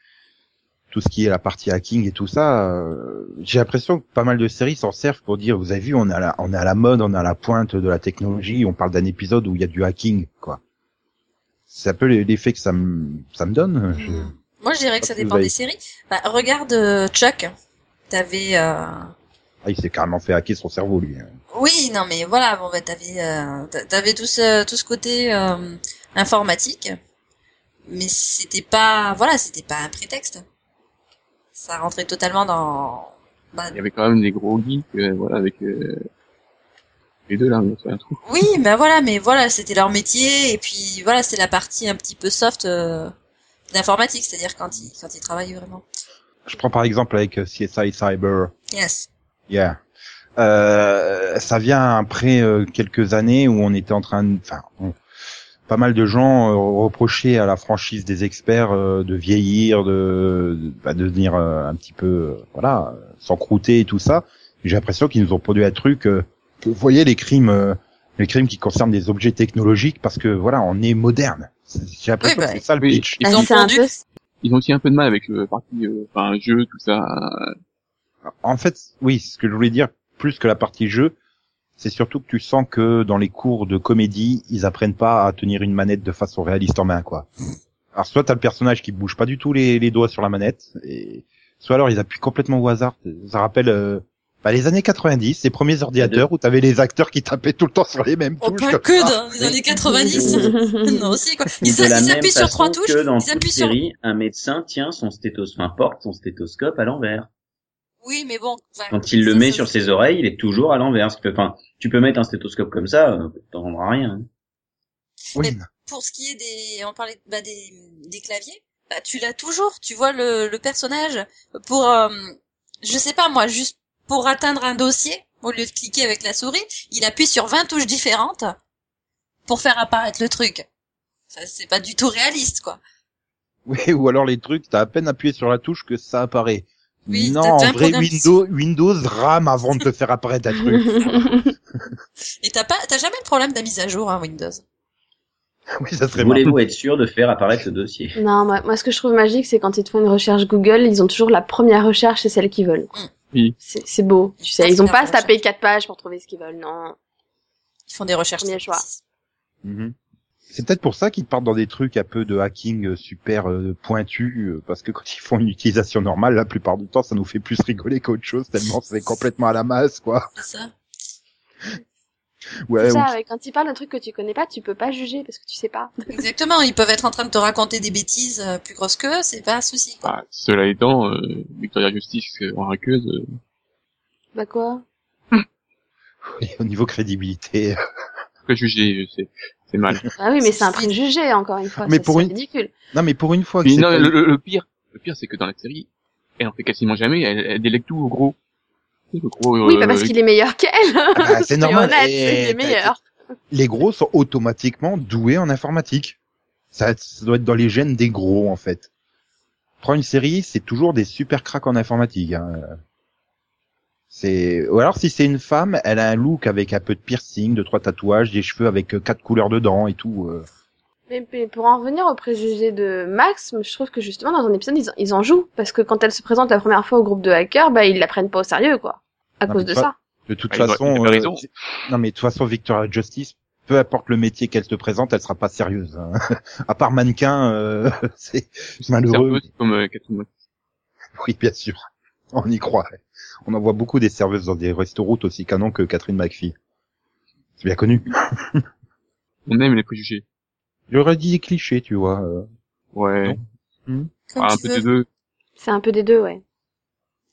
tout ce qui est la partie hacking et tout ça, euh, j'ai l'impression que pas mal de séries s'en servent pour dire vous avez vu on est à la on est à la mode, on est à la pointe de la technologie, on parle d'un épisode où il y a du hacking quoi. C'est un peu l'effet que ça me ça me donne. je- Moi, je dirais que ça dépend des séries. Bah, regarde euh, Chuck. T'avais, euh... Ah, il s'est carrément fait hacker son cerveau lui. hein. oui, non, mais voilà, bon, bah, t'avais, euh, t'a- t'avais tout ce, tout ce côté informatique, mais c'était pas, voilà, c'était pas un prétexte. Ça rentrait totalement dans. bah, Il y avait quand même des gros geeks, euh, voilà, avec euh, les deux là, on fait un trou. oui, mais voilà, mais voilà, c'était leur métier, et puis voilà, c'est la partie un petit peu soft euh, d'informatique, c'est-à-dire quand ils, quand ils travaillent vraiment. Je prends par exemple avec euh, CSI Cyber. Yes. Yeah. Euh, ça vient après euh, quelques années où on était en train de, enfin, on- pas mal de gens euh, reprochaient à la franchise des experts euh, de vieillir, de, de, bah, de devenir euh, un petit peu, euh, voilà, s'encrouter et tout ça. J'ai l'impression qu'ils nous ont produit un truc. euh, que, vous voyez les crimes, euh, les crimes qui concernent des objets technologiques, parce que voilà, on est moderne. J'ai l'impression Oui, bah, que c'est ça le oui. pitch. Ils Ils ont un peu, Ils ont aussi un peu de mal avec le parti, euh, enfin, jeu, tout ça. En fait, oui, ce que je voulais dire, plus que la partie jeu, c'est surtout que tu sens que dans les cours de comédie, ils apprennent pas à tenir une manette de façon réaliste en main, quoi. Alors soit t'as le personnage qui bouge pas du tout les, les doigts sur la manette, et soit alors ils appuient complètement au hasard. Ça rappelle euh, bah, les années 90, les premiers ordinateurs où t'avais les acteurs qui tapaient tout le temps sur les mêmes Oh, touches. pas que dans les années 90. non, aussi, quoi. Ils, appuient sur trois touches, que dans ils toute appuient sur... série, un médecin tient son stéthoscope, enfin, porte son stéthoscope à l'envers. Oui, mais bon. enfin, Quand il le met sur ses oreilles, il est toujours à l'envers. Enfin, tu peux mettre un stéthoscope comme ça, euh, t'entendras rien. hein. Oui, Pour ce qui est des, on parlait bah, des, des claviers, bah, tu l'as toujours. Tu vois le, le personnage pour, euh, je sais pas moi, juste pour atteindre un dossier, au lieu de cliquer avec la souris, il appuie sur 20 touches différentes pour faire apparaître le truc. Ça, c'est pas du tout réaliste, quoi. Oui, ou alors les trucs, t'as à peine appuyé sur la touche que ça apparaît. Oui, non, en vrai, Windows, Windows rame avant de te faire apparaître un truc. Et t'as pas, t'as jamais le problème de la mise à jour, hein, Windows? oui, ça serait. Voulez-vous être sûr de faire apparaître le dossier? Non, moi, moi, ce que je trouve magique, c'est quand ils te font une recherche Google, ils ont toujours la première recherche, c'est celle qu'ils veulent. Oui. C'est beau, tu sais. Ça, Ils ont pas à se taper quatre pages pour trouver ce qu'ils veulent, non. Ils font des recherches. Premier choix. Mhm. C'est peut-être pour ça qu'ils partent dans des trucs un peu de hacking euh, super euh, pointus, euh, parce que quand ils font une utilisation normale, la plupart du temps, ça nous fait plus rigoler qu'autre chose, tellement c'est complètement à la masse, quoi. C'est ça. Ouais, C'est ou- ça, ouais, quand ils parlent d'un truc que tu connais pas, tu peux pas juger parce que tu sais pas. Exactement. Ils peuvent être en train de te raconter des bêtises euh, plus grosses qu'eux, c'est pas un souci. quoi. Bah, cela étant, euh, Victoria Justice en hackeuse, euh, Bah quoi? Au niveau crédibilité. pas jugé, c'est mal. Ah oui, mais c'est un préjugé, encore une fois. Mais pour c'est une- ridicule. Non, mais pour une fois que non, pas- le, pire, le pire, c'est que dans la série, elle en fait quasiment jamais, elle, elle délègue tout au gros. Le gros, Oui, euh, bah parce qu'il est meilleur qu'elle. Ah bah, c'est normal. honnête, Et il est meilleur. Les gros sont automatiquement doués en informatique. Ça, ça doit être dans les gènes des gros, en fait. Prends une série, c'est toujours des super cracks en informatique. Hein. C'est ou alors si c'est une femme, elle a un look avec un peu de piercing, de trois tatouages, des cheveux avec euh, quatre couleurs dedans et tout. euh. Mais, mais pour en revenir au préjugé de Max, je trouve que justement dans un épisode ils, ils en jouent parce que quand elle se présente la première fois au groupe de hackers, bah ils la prennent pas au sérieux quoi, à Non, cause de ça. De toute Ah, façon, euh, non mais de toute façon Victoria Justice, peu importe le métier qu'elle se présente, elle sera pas sérieuse. hein. à part mannequin, euh, c'est malheureux. comme euh. Oui, bien sûr. On y croit. On en voit beaucoup des serveuses dans des restaurants aussi canon que Catherine McPhee. C'est bien connu. On aime les préjugés. J'aurais dit des clichés, tu vois. euh. Ouais. Comme Ah, un peu veux, des deux. C'est un peu des deux, ouais.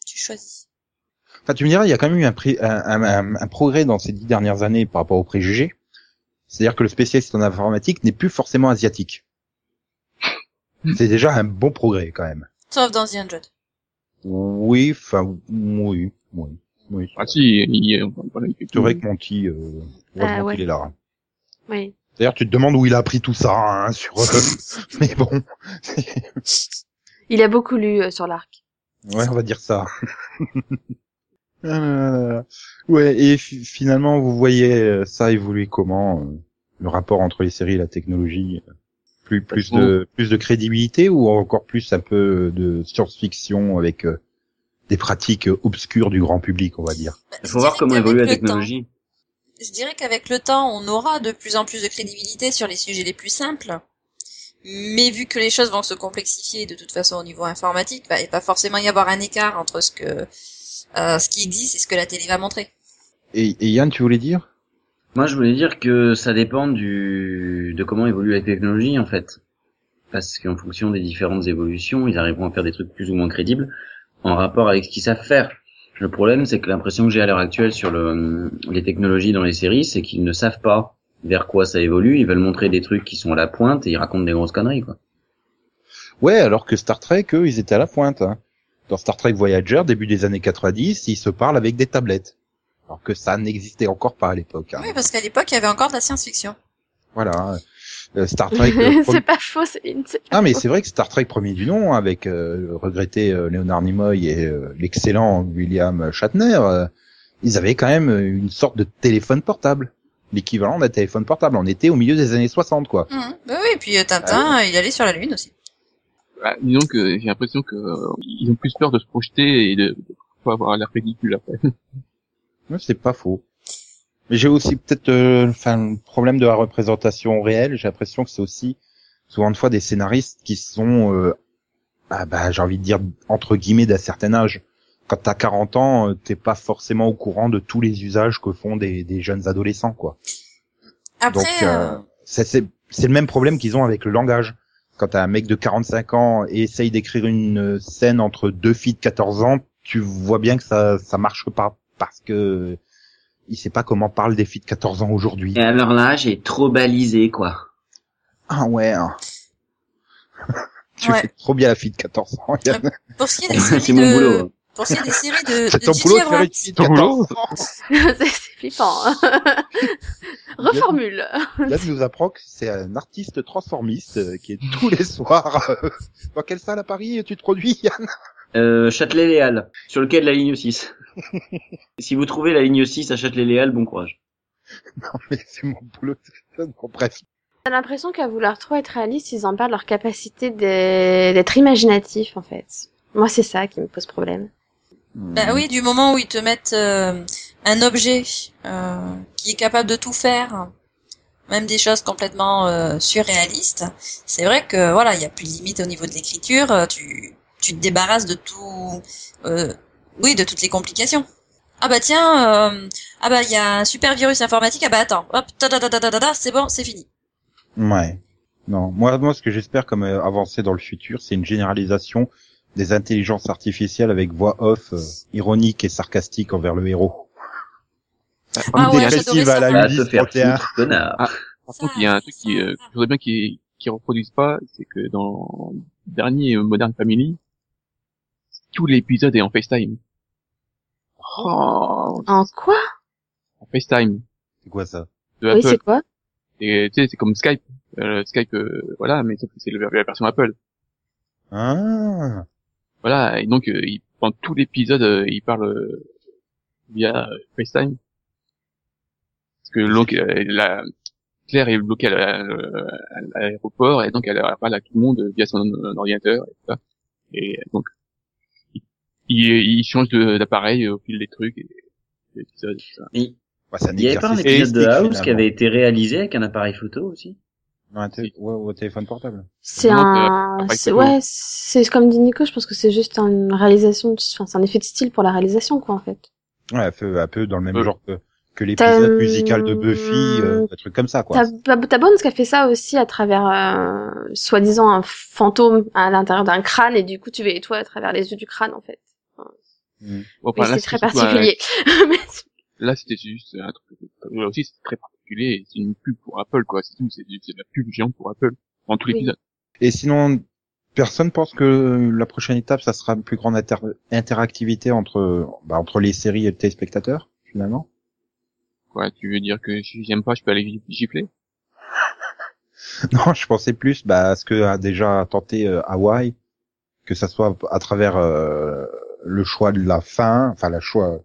tu choisis. Enfin, tu me diras, il y a quand même eu un, pré- un, un- un- un progrès dans ces dix dernières années par rapport aux préjugés. C'est-à-dire que le spécialiste en informatique n'est plus forcément asiatique. C'est déjà un bon progrès quand même. Sauf dans The Undead. Oui, enfin, oui, oui, oui. Ah si, il, il, voilà, il fait C'est vrai que Monty, euh, Ah, ouais. qu'il est là. Oui. D'ailleurs, tu te demandes où il a appris tout ça, hein, sur. euh, Mais bon, Il a beaucoup lu euh, sur l'arc. ouais, on va dire ça. Euh, ouais, et fi- finalement, vous voyez euh, ça évoluer comment euh, le rapport entre les séries et la technologie euh, Plus plus de plus de crédibilité ou encore plus un peu de science-fiction avec euh, des pratiques obscures du grand public, on va dire? Bah, Il je faut voir comment qu'avec évolue la le temps- technologie. Je dirais qu'avec le temps, on aura de plus en plus de crédibilité sur les sujets les plus simples. Mais vu que les choses vont se complexifier de toute façon au niveau informatique, bah, il va pas forcément y avoir un écart entre ce que euh, ce qui existe et ce que la télé va montrer. Et, et Yann, tu voulais dire? Moi, je voulais dire que ça dépend du de comment évolue la technologie en fait, parce qu'en fonction des différentes évolutions, ils arriveront à faire des trucs plus ou moins crédibles en rapport avec ce qu'ils savent faire. Le problème, c'est que l'impression que j'ai à l'heure actuelle sur le, les technologies dans les séries, c'est qu'ils ne savent pas vers quoi ça évolue. Ils veulent montrer des trucs qui sont à la pointe et ils racontent des grosses conneries quoi. Ouais, alors que Star Trek, eux, ils étaient à la pointe. hein. Dans Star Trek Voyager, début des années 90, ils se parlent avec des tablettes. Alors que ça n'existait encore pas à l'époque. hein. Oui, parce qu'à l'époque, il y avait encore de la science-fiction. Voilà. Euh, Star Trek. euh, c'est pas faux, c'est- Ah mais c'est vrai que Star Trek premier du nom avec euh, le regretté euh, Leonard Nimoy et euh, l'excellent William Shatner, euh, ils avaient quand même une sorte de téléphone portable, l'équivalent d'un téléphone portable. On était au milieu des années 60 quoi. Bah oui, et puis euh, Tintin, il allait sur la Lune aussi. Ah, disons que j'ai l'impression que euh, ils ont plus peur de se projeter et de, de pas avoir l'air ridicule après. C'est pas faux. Mais j'ai aussi peut-être euh, enfin le problème de la représentation réelle. J'ai l'impression que c'est aussi souvent de fois des scénaristes qui sont, euh, ah bah j'ai envie de dire entre guillemets d'un certain âge. Quand t'as 40 ans, euh, t'es pas forcément au courant de tous les usages que font des, des jeunes adolescents, quoi. Après, Donc euh, euh, c'est le même problème qu'ils ont avec le langage. Quand t'as un mec de 45 ans et essaye d'écrire une scène entre deux filles de 14 ans, tu vois bien que ça ça marche pas parce que il sait pas comment parlent des filles de 14 ans aujourd'hui. Et alors là, j'ai trop balisé quoi. Ah ouais. hein. tu Ouais. fais trop bien la fille de 14 ans. Yann. pour ce qui est des séries c'est mon de, boulot. pour ce qui est des séries de, C'est de ton boulot de faire une fille de Ton 14 boulot ans. c'est c'est flippant. hein. Reformule. Yann nous apprend que c'est un artiste transformiste euh, qui est tous les soirs. euh, Dans quelle salle à Paris tu te produis, Yann? Euh, Châtelet-Léal, sur le quai de la ligne 6. si vous trouvez la ligne 6 à Châtelet-Léal, bon courage. Non mais c'est mon boulot. Bon, bref. J'ai l'impression qu'à vouloir trop être réaliste, ils en perdent leur capacité d'être imaginatif, en fait. Moi, c'est ça qui me pose problème. Bah oui, du moment où ils te mettent euh, un objet euh, qui est capable de tout faire, même des choses complètement euh, surréalistes, c'est vrai que voilà, il y a plus de limite au niveau de l'écriture. Tu tu te débarrasses de tout, euh, oui, de toutes les complications. Ah bah tiens, euh, ah bah il y a un super virus informatique. Ah bah attends, hop, ta ta ta ta ta ta, ta, c'est bon, c'est fini. Ouais. Non, moi, moi, ce que j'espère comme euh, avancée dans le futur, c'est une généralisation des intelligences artificielles avec voix off euh, ironique et sarcastique envers le héros. Ah Une ouais, dépressive à la À te faire 831. foutre, connard. Ah. Par contre, il y a un truc qui, euh, que je voudrais bien qu'ils qu'ils reproduisent pas, c'est que dans le dernier euh, Modern Family, tout l'épisode est en FaceTime. Oh, En quoi? En FaceTime C'est quoi ça? De Oui, Apple. c'est quoi? Et tu sais, c'est comme Skype. Euh, Skype, euh, voilà, mais sauf que c'est la version Apple. Ah. Voilà, et donc euh, il, pendant tout l'épisode, euh, il parle, euh, via euh, FaceTime. Parce que donc euh, la Claire est bloquée à la- à l'aéroport et donc elle parle à tout le monde via son ordinateur et tout ça. Et donc il, il, change de- d'appareil au fil des trucs et, et tout ça, tout ça. Il Ouais, c'est un il y avait pas un épisode de House qui avait été réalisé avec un appareil photo aussi Non, un ouais, au téléphone portable. C'est un, euh, c'est, ouais, c'est comme dit Nico, je pense que c'est juste une réalisation, enfin, c'est un effet de style pour la réalisation, quoi, en fait. Ouais, un peu, un peu dans le même Euh. genre que, que T'as, l'épisode musical de Buffy, euh, un truc comme ça, quoi. T'as, t'as Bones qui a fait ça aussi à travers, euh, soi-disant un fantôme à l'intérieur d'un crâne, et du coup, tu vois toi à travers les yeux du crâne, en fait. Mm. Bon, enfin, là, c'est très un- particulier. Là, c'était juste un truc. Là aussi, c'est très particulier. C'est une pub pour Apple, quoi. C'est tout. C'est c'est de la pub géante pour Apple dans tout Oui. l'épisode. Et sinon, personne pense que la prochaine étape, ça sera une plus grande inter- interactivité entre, bah, entre les séries et le téléspectateur, finalement. Quoi, tu veux dire que si j'aime pas, je peux aller gif- gifler? Non, je pensais plus, bah, à ce que a déjà tenté euh, Hawaii, que ça soit à travers euh, le choix de la fin, enfin, le choix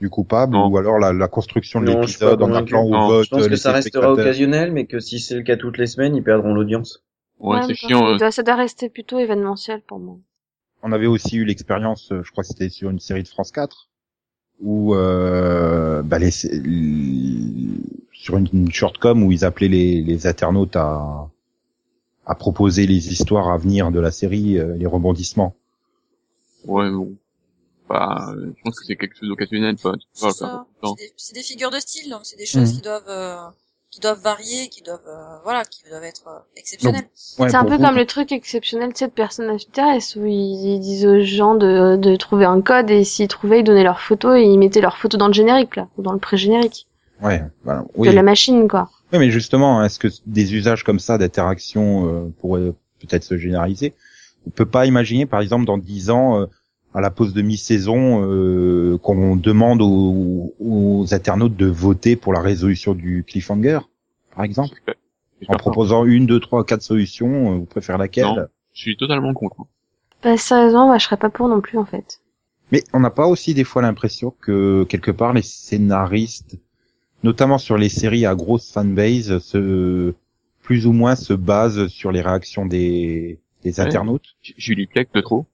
du coupable, Non. ou alors la, la construction de l'épisode en appelant au vote Je pense euh, que les ça restera occasionnel, mais que si c'est le cas toutes les semaines, ils perdront l'audience. Ouais, Ouais, c'est chiant. Ça euh. doit, ça doit rester plutôt événementiel pour moi. On avait aussi eu l'expérience, euh, je crois que c'était sur une série de France 4, où euh, bah, les, sur une, une shortcom où ils appelaient les, les internautes à, à proposer les histoires à venir de la série, euh, les rebondissements. Ouais, bon. Bah, euh, je pense que c'est quelque chose d'occasionnel, pas C'est des, c'est des figures de style, donc c'est des choses Mhm. qui doivent, euh, qui doivent varier, qui doivent, euh, voilà, qui doivent être euh, exceptionnelles. Ouais, c'est un peu vous, comme le truc exceptionnel, tu sais, de Personnage TRS, où ils, ils disent aux gens de, de trouver un code, et s'ils trouvaient, ils donnaient leur photo, et ils mettaient leur photo dans le générique, là, ou dans le pré-générique. Ouais, voilà. Oui. De la machine, quoi. Oui, mais justement, est-ce que des usages comme ça d'interaction euh, pourraient peut-être se généraliser? On peut pas imaginer, par exemple, dans dix ans, euh, à la pause de mi-saison, euh, qu'on demande aux, aux internautes de voter pour la résolution du cliffhanger, par exemple, en proposant une, deux, trois, quatre solutions. euh, Vous préférez laquelle Non. Je suis totalement contre. Bah, sérieusement, moi, je serais pas pour non plus, en fait. Mais on n'a pas aussi des fois l'impression que quelque part les scénaristes, notamment sur les séries à grosse fanbase, se plus ou moins se basent sur les réactions des, des Ouais. internautes. Julie Plec de trop.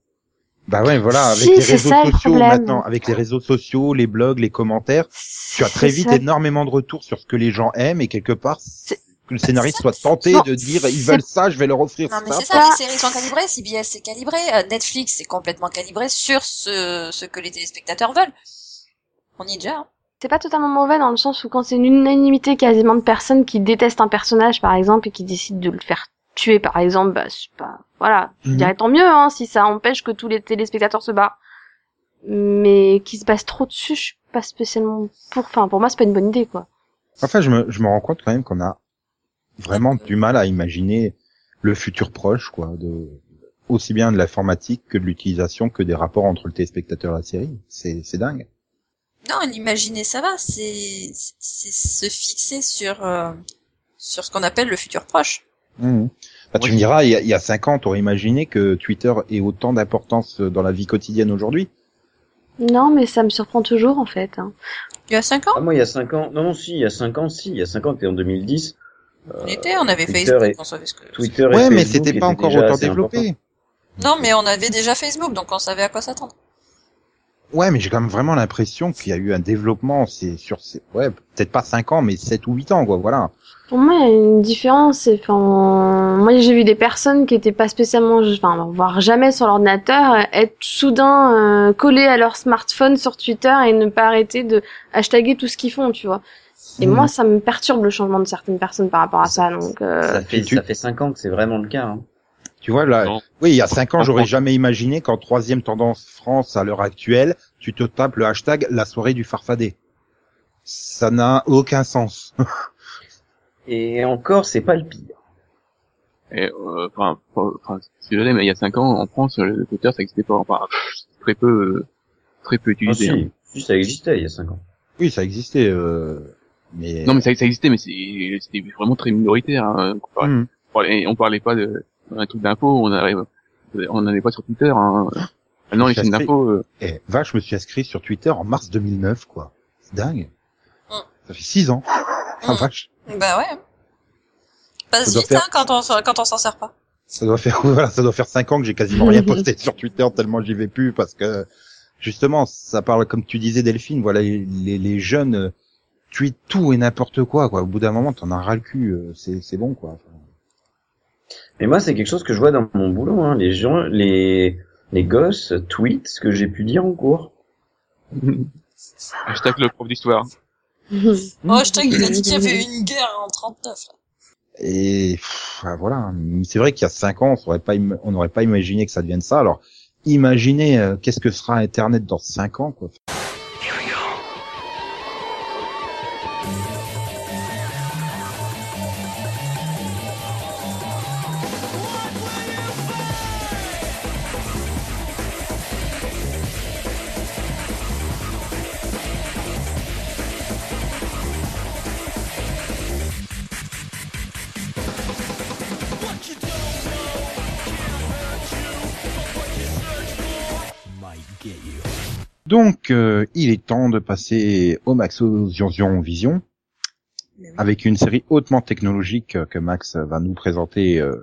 Bah ouais, voilà, avec Si, les réseaux ça, sociaux maintenant, avec les réseaux sociaux, les blogs, les commentaires, tu as très vite ça. énormément de retours sur ce que les gens aiment et quelque part que le scénariste soit tenté Non, de dire ils veulent ça, je vais leur offrir Non, mais ça. c'est ça, les séries sont calibrées, CBS c'est calibré, euh, Netflix c'est complètement calibré sur ce, ce que les téléspectateurs veulent. On y est déjà, hein. C'est pas totalement mauvais dans le sens où quand c'est une unanimité quasiment de personnes qui détestent un personnage, par exemple, et qui décident de le faire tuer, par exemple, bah, c'est pas, voilà. Je Mhm. dirais tant mieux, hein, si ça empêche que tous les téléspectateurs se barrent. Mais qui se base trop dessus, je suis pas spécialement pour, enfin, pour moi, c'est pas une bonne idée, quoi. Enfin, je me, je me rends compte quand même qu'on a vraiment du mal à imaginer le futur proche, quoi, de aussi bien de l'informatique que de l'utilisation que des rapports entre le téléspectateur et la série. C'est, c'est dingue. Non, l'imaginer ça va, c'est, c'est se fixer sur, euh, sur ce qu'on appelle le futur proche. Mhm. Bah, tu me diras, il y a, il y a cinq ans, t'aurais imaginé que Twitter ait autant d'importance dans la vie quotidienne aujourd'hui? Non, mais ça me surprend toujours, en fait. hein. Il y a 5 ans, Ah, moi, il y a 5 ans, non, non, si, il y a 5 ans, si, il y a 5 ans, c'était en 2010. on était, on avait Twitter Facebook, et- on savait ce que... Twitter et Ouais, mais Facebook c'était pas encore autant développé. Non, mais on avait déjà Facebook, donc on savait à quoi s'attendre. Ouais, mais j'ai quand même vraiment l'impression qu'il y a eu un développement, c'est sur ces, ouais, peut-être pas cinq ans, mais sept ou huit ans, quoi, voilà. Pour moi, il y a une différence. c'est- Enfin, moi, j'ai vu des personnes qui étaient pas spécialement, enfin, voire jamais sur l'ordinateur, être soudain euh, collées à leur smartphone sur Twitter et ne pas arrêter de hashtaguer tout ce qu'ils font, tu vois. Et Mhm. moi, ça me perturbe le changement de certaines personnes par rapport à ça. Donc, euh, Ça fait, ça fait 5 ans que c'est vraiment le cas, hein. Tu vois, là, Non. oui, il y a cinq ans, j'aurais jamais imaginé qu'en troisième tendance France à l'heure actuelle, tu te tapes le hashtag la soirée du farfadé. Ça n'a aucun sens. Et encore, c'est pas le pire. Et, euh, enfin, enfin, désolé, mais il y a 5 ans, en France, le Twitter, ça existait pas. Enfin, très peu, euh, très peu Ah, utilisé. hein. si, si, ça existait il y a 5 ans. oui, ça existait, euh, mais. Non, mais ça, ça existait, mais c'était vraiment très minoritaire. Hein, on, parlait, on parlait pas de un truc d'info, on arrive, on n'allait pas sur Twitter. Hein. Maintenant, les Ça chaînes d'info, euh, Eh, va, je me suis inscrit sur Twitter en mars 2009, quoi. dingue. Mm. Ça fait six ans. Ah, Mm. vache. Bah ouais. Passe vite, faire- hein, quand on, s'en- quand on s'en sert pas. Ça doit faire, voilà, ça doit faire cinq ans que j'ai quasiment rien posté sur Twitter tellement j'y vais plus parce que, justement, ça parle, comme tu disais Delphine, voilà, les, les, les jeunes euh, tweetent tout et n'importe quoi, quoi. Au bout d'un moment, t'en as ras le cul, euh, c'est, c'est bon, quoi. Enfin, Et moi, c'est quelque chose que je vois dans mon boulot. Hein. Les gens, les les gosses tweetent ce que j'ai pu dire en cours. Hashtag le prof d'histoire. Oh, je t'ai il a dit qu'il y avait une guerre en 39, là. Et pff, ah, voilà, c'est vrai qu'il y a cinq ans, on n'aurait pas, on imaginé que ça devienne ça. Alors, imaginez euh, qu'est-ce que sera Internet dans cinq ans, quoi. Donc, euh, il est temps de passer au Zion Vision oui. avec une série hautement technologique euh, que Max va nous présenter euh,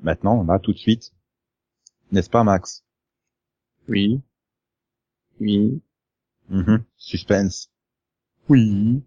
maintenant, là, tout de suite. N'est-ce pas, Max? Oui. Oui. Mhm. Suspense. Oui.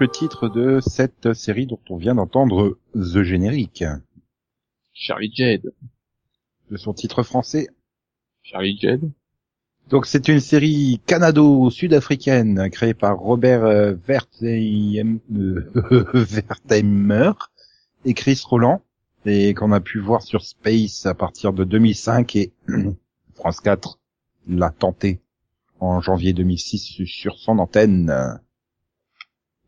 Donc le titre de cette série dont on vient d'entendre The Générique Charlie Jed. De son titre français Charlie Jed. Donc c'est une série canado-sud-africaine créée par Robert euh, euh, Wertheimer et Chris Roland et qu'on a pu voir sur Space à partir de 2005 et France 4 l'a tenté en janvier 2006 sur son antenne.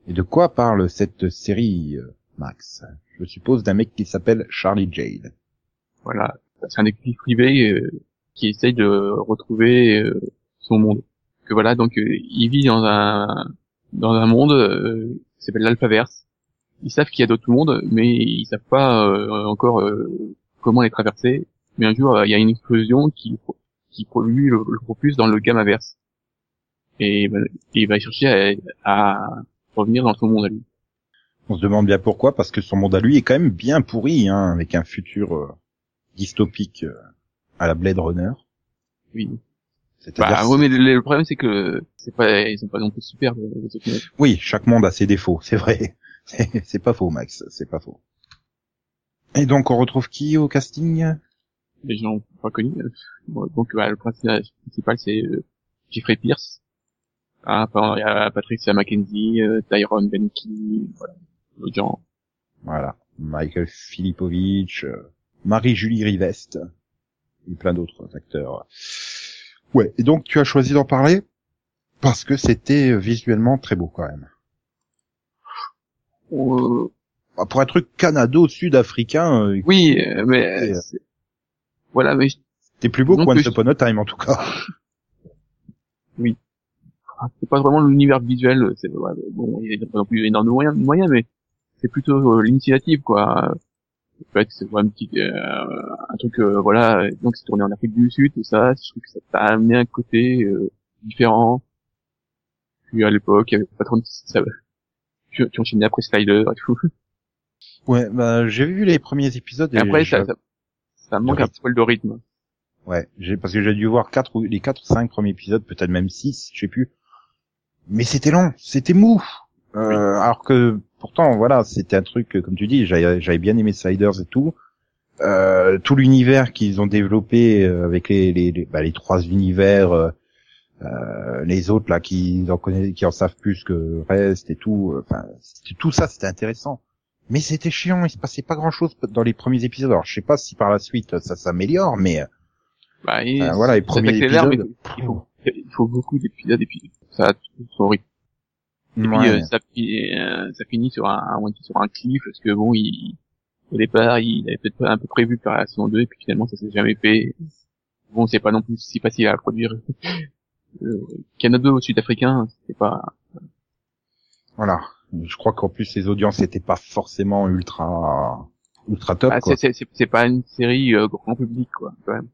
Et de quoi parle cette série, euh, Max? Je suppose d'un mec qui s'appelle Charlie Jade. Voilà. C'est un détective privé euh, qui essaye de retrouver euh, son monde. Que voilà, donc il vit dans un dans un monde qui s'appelle l'Alphaverse. Ils savent qu'il y a d'autres mondes, mais ils savent pas encore comment les traverser. Mais un jour, il y a une explosion qui qui produit le, le propulse dans le Gammaverse. Et, ben, il va chercher à, à revenir dans son monde à lui. On se demande bien pourquoi, parce que son monde à lui est quand même bien pourri, hein, avec un futur euh, dystopique euh, à la Blade Runner. Oui. Bah, ouais, mais le, le problème c'est que c'est pas, ils sont pas non plus super les mecs. oui, chaque monde a ses défauts, c'est vrai. C'est pas faux, Max, c'est pas faux. Et donc, on retrouve qui au casting? Les gens pas connus. euh, bon, donc bah, le personnage principal c'est euh, Jeffrey Pierce. Ah, il y a Patricia Mackenzie, euh, Tyrone Benke, voilà. Voilà, Michael Filipovich, euh, Marie-Julie Rivest, et plein d'autres acteurs. Ouais, et donc tu as choisi d'en parler parce que c'était visuellement très beau quand même. Euh, Bah, Pour un truc canado-sud-africain, euh, oui, euh, mais euh, euh, voilà, mais t'es plus beau Non que Once plus. Upon a Time en tout cas. C'est pas vraiment l'univers visuel. C'est ouais, bon, il y a pas non plus énormément de moyens, mais c'est plutôt euh, l'initiative quoi. En fait, c'est vraiment un petit, euh, un truc, euh, voilà. Donc c'est tourné en Afrique du Sud, tout ça. Je trouve que ça t'a amené un côté euh, différent. Puis à l'époque, il y avait pas trop de ça. Tu, tu enchaînais après Slider et tout. Ouais, bah j'ai vu les premiers épisodes Et après, je- ça, ça, ça manque un rythme. peu de rythme. Ouais, j'ai parce que j'ai dû voir quatre ou les quatre ou cinq premiers épisodes, peut-être même six, je sais plus. Mais c'était long, c'était mou. Euh, Alors que pourtant, voilà, c'était un truc, comme tu dis, j'avais bien aimé Sliders et tout. Euh, tout l'univers qu'ils ont développé euh, avec les les, les, bah, les trois univers, euh, euh, les autres là qui en connaissent, qui en savent plus que reste et tout. euh, Enfin, tout ça, c'était intéressant. Mais c'était chiant, il se passait pas grand chose dans les premiers épisodes. Alors je sais pas si par la suite ça s'améliore, mais Bah, Enfin, voilà, les premiers épisodes. il faut, il faut beaucoup d'épisodes ça a tout son rythme. Et puis, euh, ça, euh, ça finit sur un, un- sur un cliff parce que bon, il, au départ, il avait peut-être un peu prévu de faire la saison 2 et puis finalement ça s'est jamais fait. Bon, c'est pas non plus si facile à produire. Euh, Canada sud-africain, c'est pas, Voilà. Je crois qu'en plus les audiences n'étaient pas forcément ultra ultra top. ah, c'est, pas une série euh, grand public, quoi, quand même.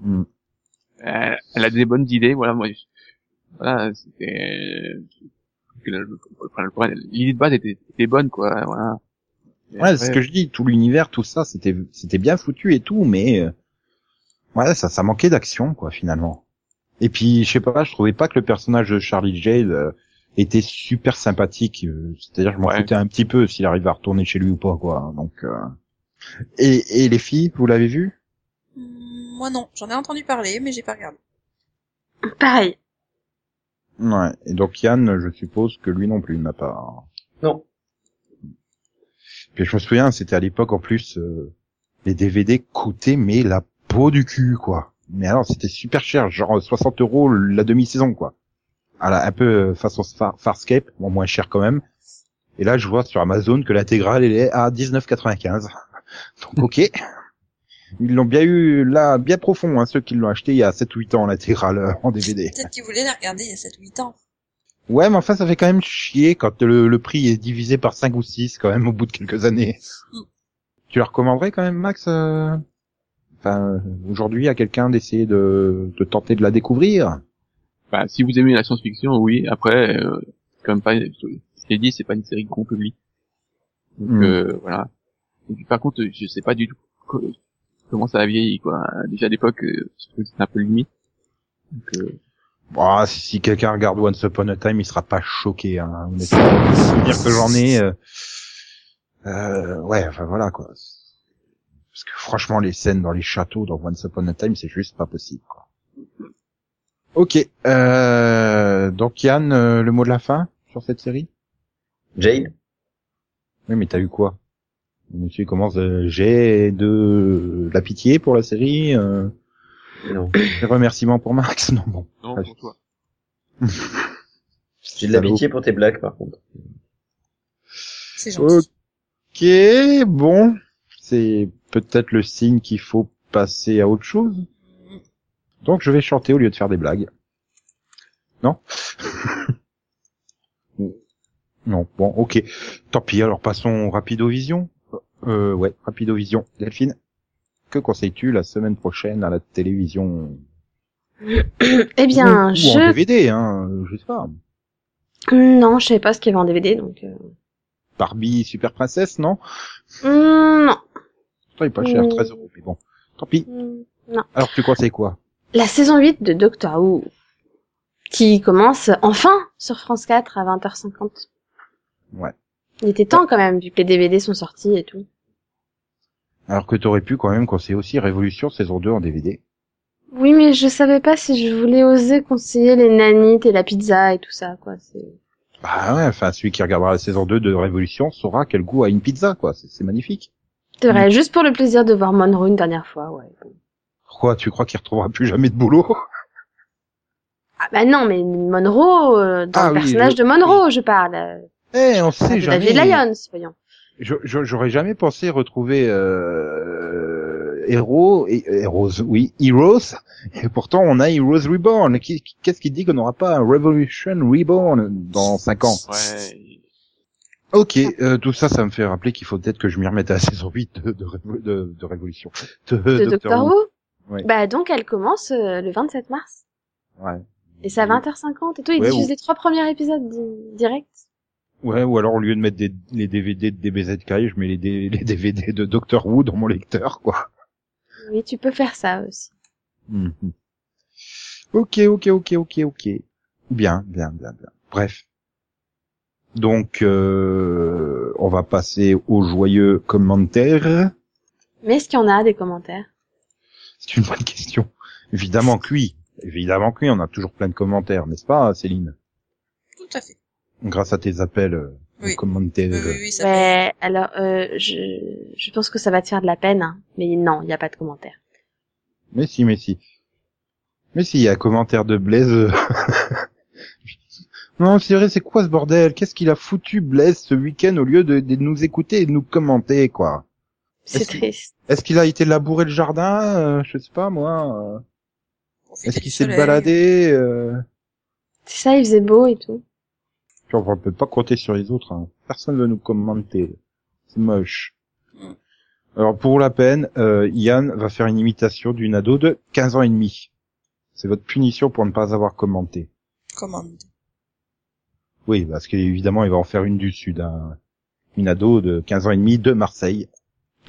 Mm. Euh, elle a des bonnes idées, voilà, moi, je- voilà, c'était, l'idée de base était, était bonne, quoi, voilà. Et Ouais, c'est ce que je dis. Tout l'univers, tout ça, c'était c'était bien foutu et tout, mais euh, ouais, ça ça manquait d'action quoi finalement. Et puis je sais pas, je trouvais pas que le personnage de Charlie Jade euh, était super sympathique. euh, C'est-à-dire, je m'en Ouais. foutais un petit peu s'il arrivait à retourner chez lui ou pas quoi. Donc euh, et et les filles, vous l'avez vu? Moi non, j'en ai entendu parler, mais j'ai pas regardé. Pareil. Ouais. Et donc Yann, je suppose que lui non plus n'a pas. Non. Puis je me souviens, c'était à l'époque en plus, euh, les DVD coûtaient mais la peau du cul quoi. Mais alors c'était super cher, genre 60 euros la demi-saison quoi. Alors, un peu euh, façon Far- Farscape, bon moins cher quand même. Et là je vois sur Amazon que l'intégrale elle est à 19,95. Donc ok. Ils l'ont bien eu là, bien profond, hein, ceux qui l'ont acheté il y a 7 ou 8 ans l'intégrale euh, en DVD. Peut-être qu'ils voulaient la regarder il y a 7-8 ans. Ouais, mais enfin, ça fait quand même chier quand le, le prix est divisé par 5 ou 6 quand même au bout de quelques années. Mm. Tu la recommanderais quand même, Max euh, Enfin, euh, aujourd'hui, à quelqu'un d'essayer de, de tenter de la découvrir? Bah, si vous aimez la science-fiction, oui, après, euh, c'est quand même pas, je l'ai dit, c'est pas une série grand public. Donc, Mm. euh, voilà. Et puis, par contre, je sais pas du tout comment ça a vieilli, quoi. Déjà à l'époque, euh, c'était un peu limite. Donc, euh, Bon, si quelqu'un regarde Once Upon a Time, il sera pas choqué. Hein, souvenir que j'en ai, euh, euh, ouais, enfin voilà quoi. Parce que franchement, les scènes dans les châteaux dans Once Upon a Time, c'est juste pas possible. Quoi. Ok, euh, donc Yann, euh, le mot de la fin sur cette série? Jade Oui, mais t'as eu quoi? Monsieur commence, euh, j'ai de la pitié pour la série, euh, Non. des remerciements pour Max, non bon. non, pour toi. J'ai de la pitié pour tes blagues, par contre. C'est gentil. Ok, bon, c'est peut-être le signe qu'il faut passer à autre chose. Donc je vais chanter au lieu de faire des blagues. Non? Non, bon, ok. Tant pis, alors passons Rapidovision. Euh, ouais, Rapidovision. Delphine, que conseilles-tu la semaine prochaine à la télévision Eh bien, ou, ou je... en DVD, hein, je sais pas. Non, je savais pas ce qu'il y avait en DVD, donc... euh, Barbie Super Princesse, non? Hmm, non. Ça est pas cher, Mm. 13 euros, mais bon. Tant pis. Hmm, Non. Alors tu conseilles quoi? La saison 8 de Doctor Who, qui commence enfin sur France 4 à 20h50. Ouais. Il était temps quand même, vu que les DVD sont sortis et tout. Alors que t'aurais pu quand même conseiller aussi Révolution saison 2 en DVD. Oui, mais je savais pas si je voulais oser conseiller les nanites et la pizza et tout ça, quoi. Bah ouais, enfin celui qui regardera la saison 2 de Révolution saura quel goût a une pizza, quoi. C'est magnifique. C'est Mm. vrai, juste pour le plaisir de voir Monroe une dernière fois, ouais. Pourquoi Tu crois qu'il retrouvera plus jamais de boulot? Ah bah non, mais Monroe, euh, dans Ah le oui, personnage de Monroe, je parle. Eh, on sait de jamais. David Lyons, voyons. Je- je- J'aurais jamais pensé retrouver euh, Hero, et, Heroes, oui, Heroes. Et pourtant, on a Heroes Reborn. Qu'est-ce qui dit qu'on n'aura pas un Revolution Reborn dans 5 ans? Ouais. Ok, euh, tout ça, ça me fait rappeler qu'il faut peut-être que je m'y remette à la saison 8 de, de, de, de Révolution. De, De Doctor Who Ouais. Bah donc elle commence euh, le 27 mars. Ouais. Et c'est à 20h50 et tout, ils Ouais, diffusent ou- les trois premiers épisodes di- direct. Ouais, ou alors au lieu de mettre des, les DVD de DBZK, je mets les, D- les DVD de Doctor Who dans mon lecteur, quoi. Oui, tu peux faire ça aussi. Mhm. Ok, ok, ok, ok, ok. Bien, bien, bien, bien. Bref. Donc, euh, on va passer aux joyeux commentaires. Mais est-ce qu'il y en a des commentaires? C'est une bonne question. Évidemment que oui. Évidemment que oui, on a toujours plein de commentaires, n'est-ce pas, Céline? Tout à fait. Grâce à tes appels euh, Oui. commentaires. Oui, oui, oui, ça fait. Ouais, alors euh, je, je pense que ça va te faire de la peine, hein. mais non, il n'y a pas de commentaires. Mais si, mais si. Mais si, il y a un commentaire de Blaise. non, c'est vrai, c'est quoi ce bordel? Qu'est-ce qu'il a foutu Blaise ce week-end au lieu de, de nous écouter et de nous commenter, quoi? C'est Est-ce triste. Est-ce qu'il a été labourer le jardin? Euh, Je sais pas, moi. Est-ce qu'il s'est baladé euh... C'est ça, il faisait beau et tout. Genre, on peut pas compter sur les autres. Hein. Personne veut nous commenter. C'est moche. Mm. Alors, pour la peine, euh, Yann va faire une imitation d'une ado de 15 ans et demi. C'est votre punition pour ne pas avoir commenté. Commande. Oui, parce qu'évidemment, il va en faire une du Sud. Hein. Une ado de 15 ans et demi de Marseille.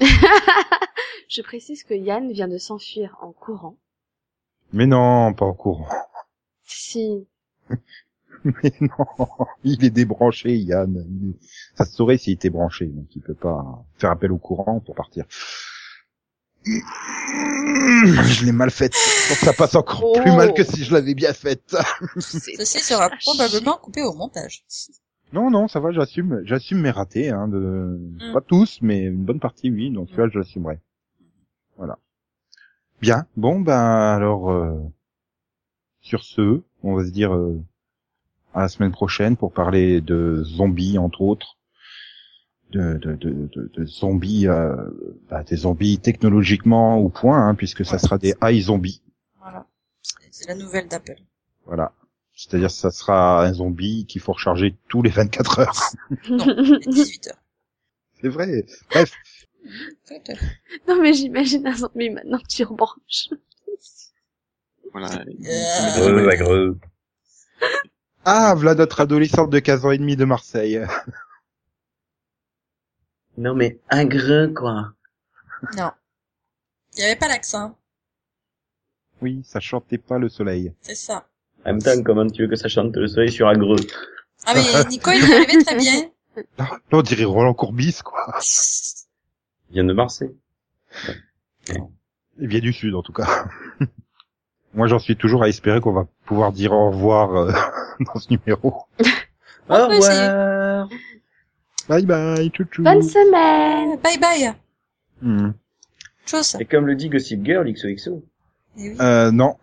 Je précise que Yann vient de s'enfuir en courant. Mais non, pas en courant. Si. Mais non, il est débranché, Yann. Ça se saurait s'il était branché, donc il peut pas faire appel au courant pour partir. Je l'ai mal faite, donc ça passe encore Oh. plus mal que si je l'avais bien faite. Ceci sera probablement coupé au montage. Non, non, ça va, j'assume, j'assume mes ratés, hein, de, Mm. pas tous, mais une bonne partie, oui, donc celui-là, je l'assumerai. Voilà. Bien, bon, ben, alors, euh, sur ce, on va se dire, euh, à la semaine prochaine pour parler de zombies, entre autres. De, de, de, de, de zombies, euh, bah, des zombies technologiquement au point, hein, puisque ça sera des high zombies. Voilà. C'est la nouvelle d'Apple. Voilà. C'est-à-dire, ça sera un zombie qu'il faut recharger tous les 24 heures. Non, les 18 heures. C'est vrai. Bref. Non mais j'imagine un zombie maintenant que tu rebranches. Voilà. Euh, agreux. Ah, voilà notre adolescente de 15 ans et demi de Marseille. Non mais agreux quoi. Non. Il n'y avait pas l'accent. Oui, ça chantait pas le soleil. C'est ça. En même temps, comment tu veux que ça chante le soleil sur agreux Ah mais Nico, il arrivé très bien. Là, là, on dirait Roland Courbis, quoi. Il vient de Marseille. Il vient du sud, en tout cas. Moi, j'en suis toujours à espérer qu'on va pouvoir dire au revoir euh, dans ce numéro. Au revoir. Bye bye, chouchou. Bonne semaine Bye bye. Hmm. Chose. Et comme le dit Gossip Girl XOXO. Eh oui. Euh, non,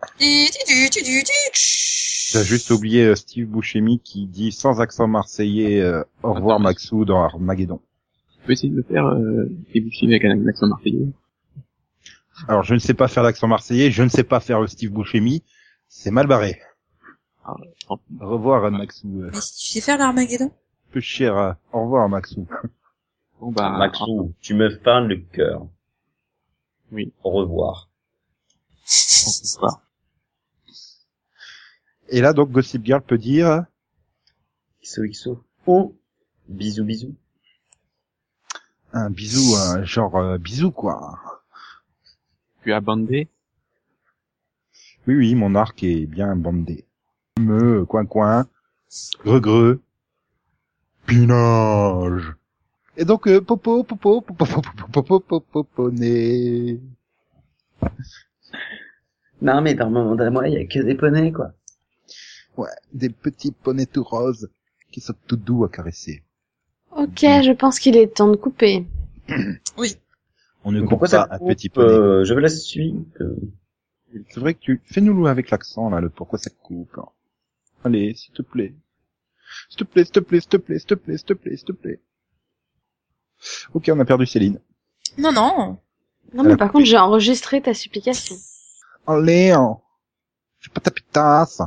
j'ai juste oublié euh, Steve Buscemi qui dit sans accent marseillais euh, au revoir Maxou dans Armageddon. Tu peux essayer de le faire, euh, et vous filmer avec un accent marseillais? Alors, je ne sais pas faire l'accent marseillais, je ne sais pas faire le Steve Buscemi. C'est mal barré. Au revoir, Maxou. euh, Mais si tu sais faire l'Armageddon? Peu cher. euh, Au revoir, Maxou. Bon, bah, Maxou, tu me fends le cœur. Oui. Au revoir. Bonsoir. Et là, donc, Gossip Girl peut dire... XOXO. Ou bisous bisous. Un bisou, un genre euh, bisou quoi. Tu as bandé? Oui, oui, mon arc est bien bandé. Me, coin coin, greux greux, pinage. Et donc euh, popo popo popo popo popo popo popo né. Non mais dans mon monde à moi, il y a que des poneys quoi. Ouais, des petits poneys tout roses qui sont tout doux à caresser. Ok, je pense qu'il est temps de couper. Oui. On ne coupe Pourquoi pas ça un petit poney. euh, Je veux la suite. euh. C'est vrai que tu fais-nous avec l'accent là, le pourquoi ça coupe. Allez, s'il te plaît. S'il te plaît, s'il te plaît, s'il te plaît, s'il te plaît, s'il te plaît, s'il te plaît. Ok, on a perdu Céline. Non, non. Non mais par contre, j'ai enregistré ta supplication. Allez, hein. je vais pas taper tasse.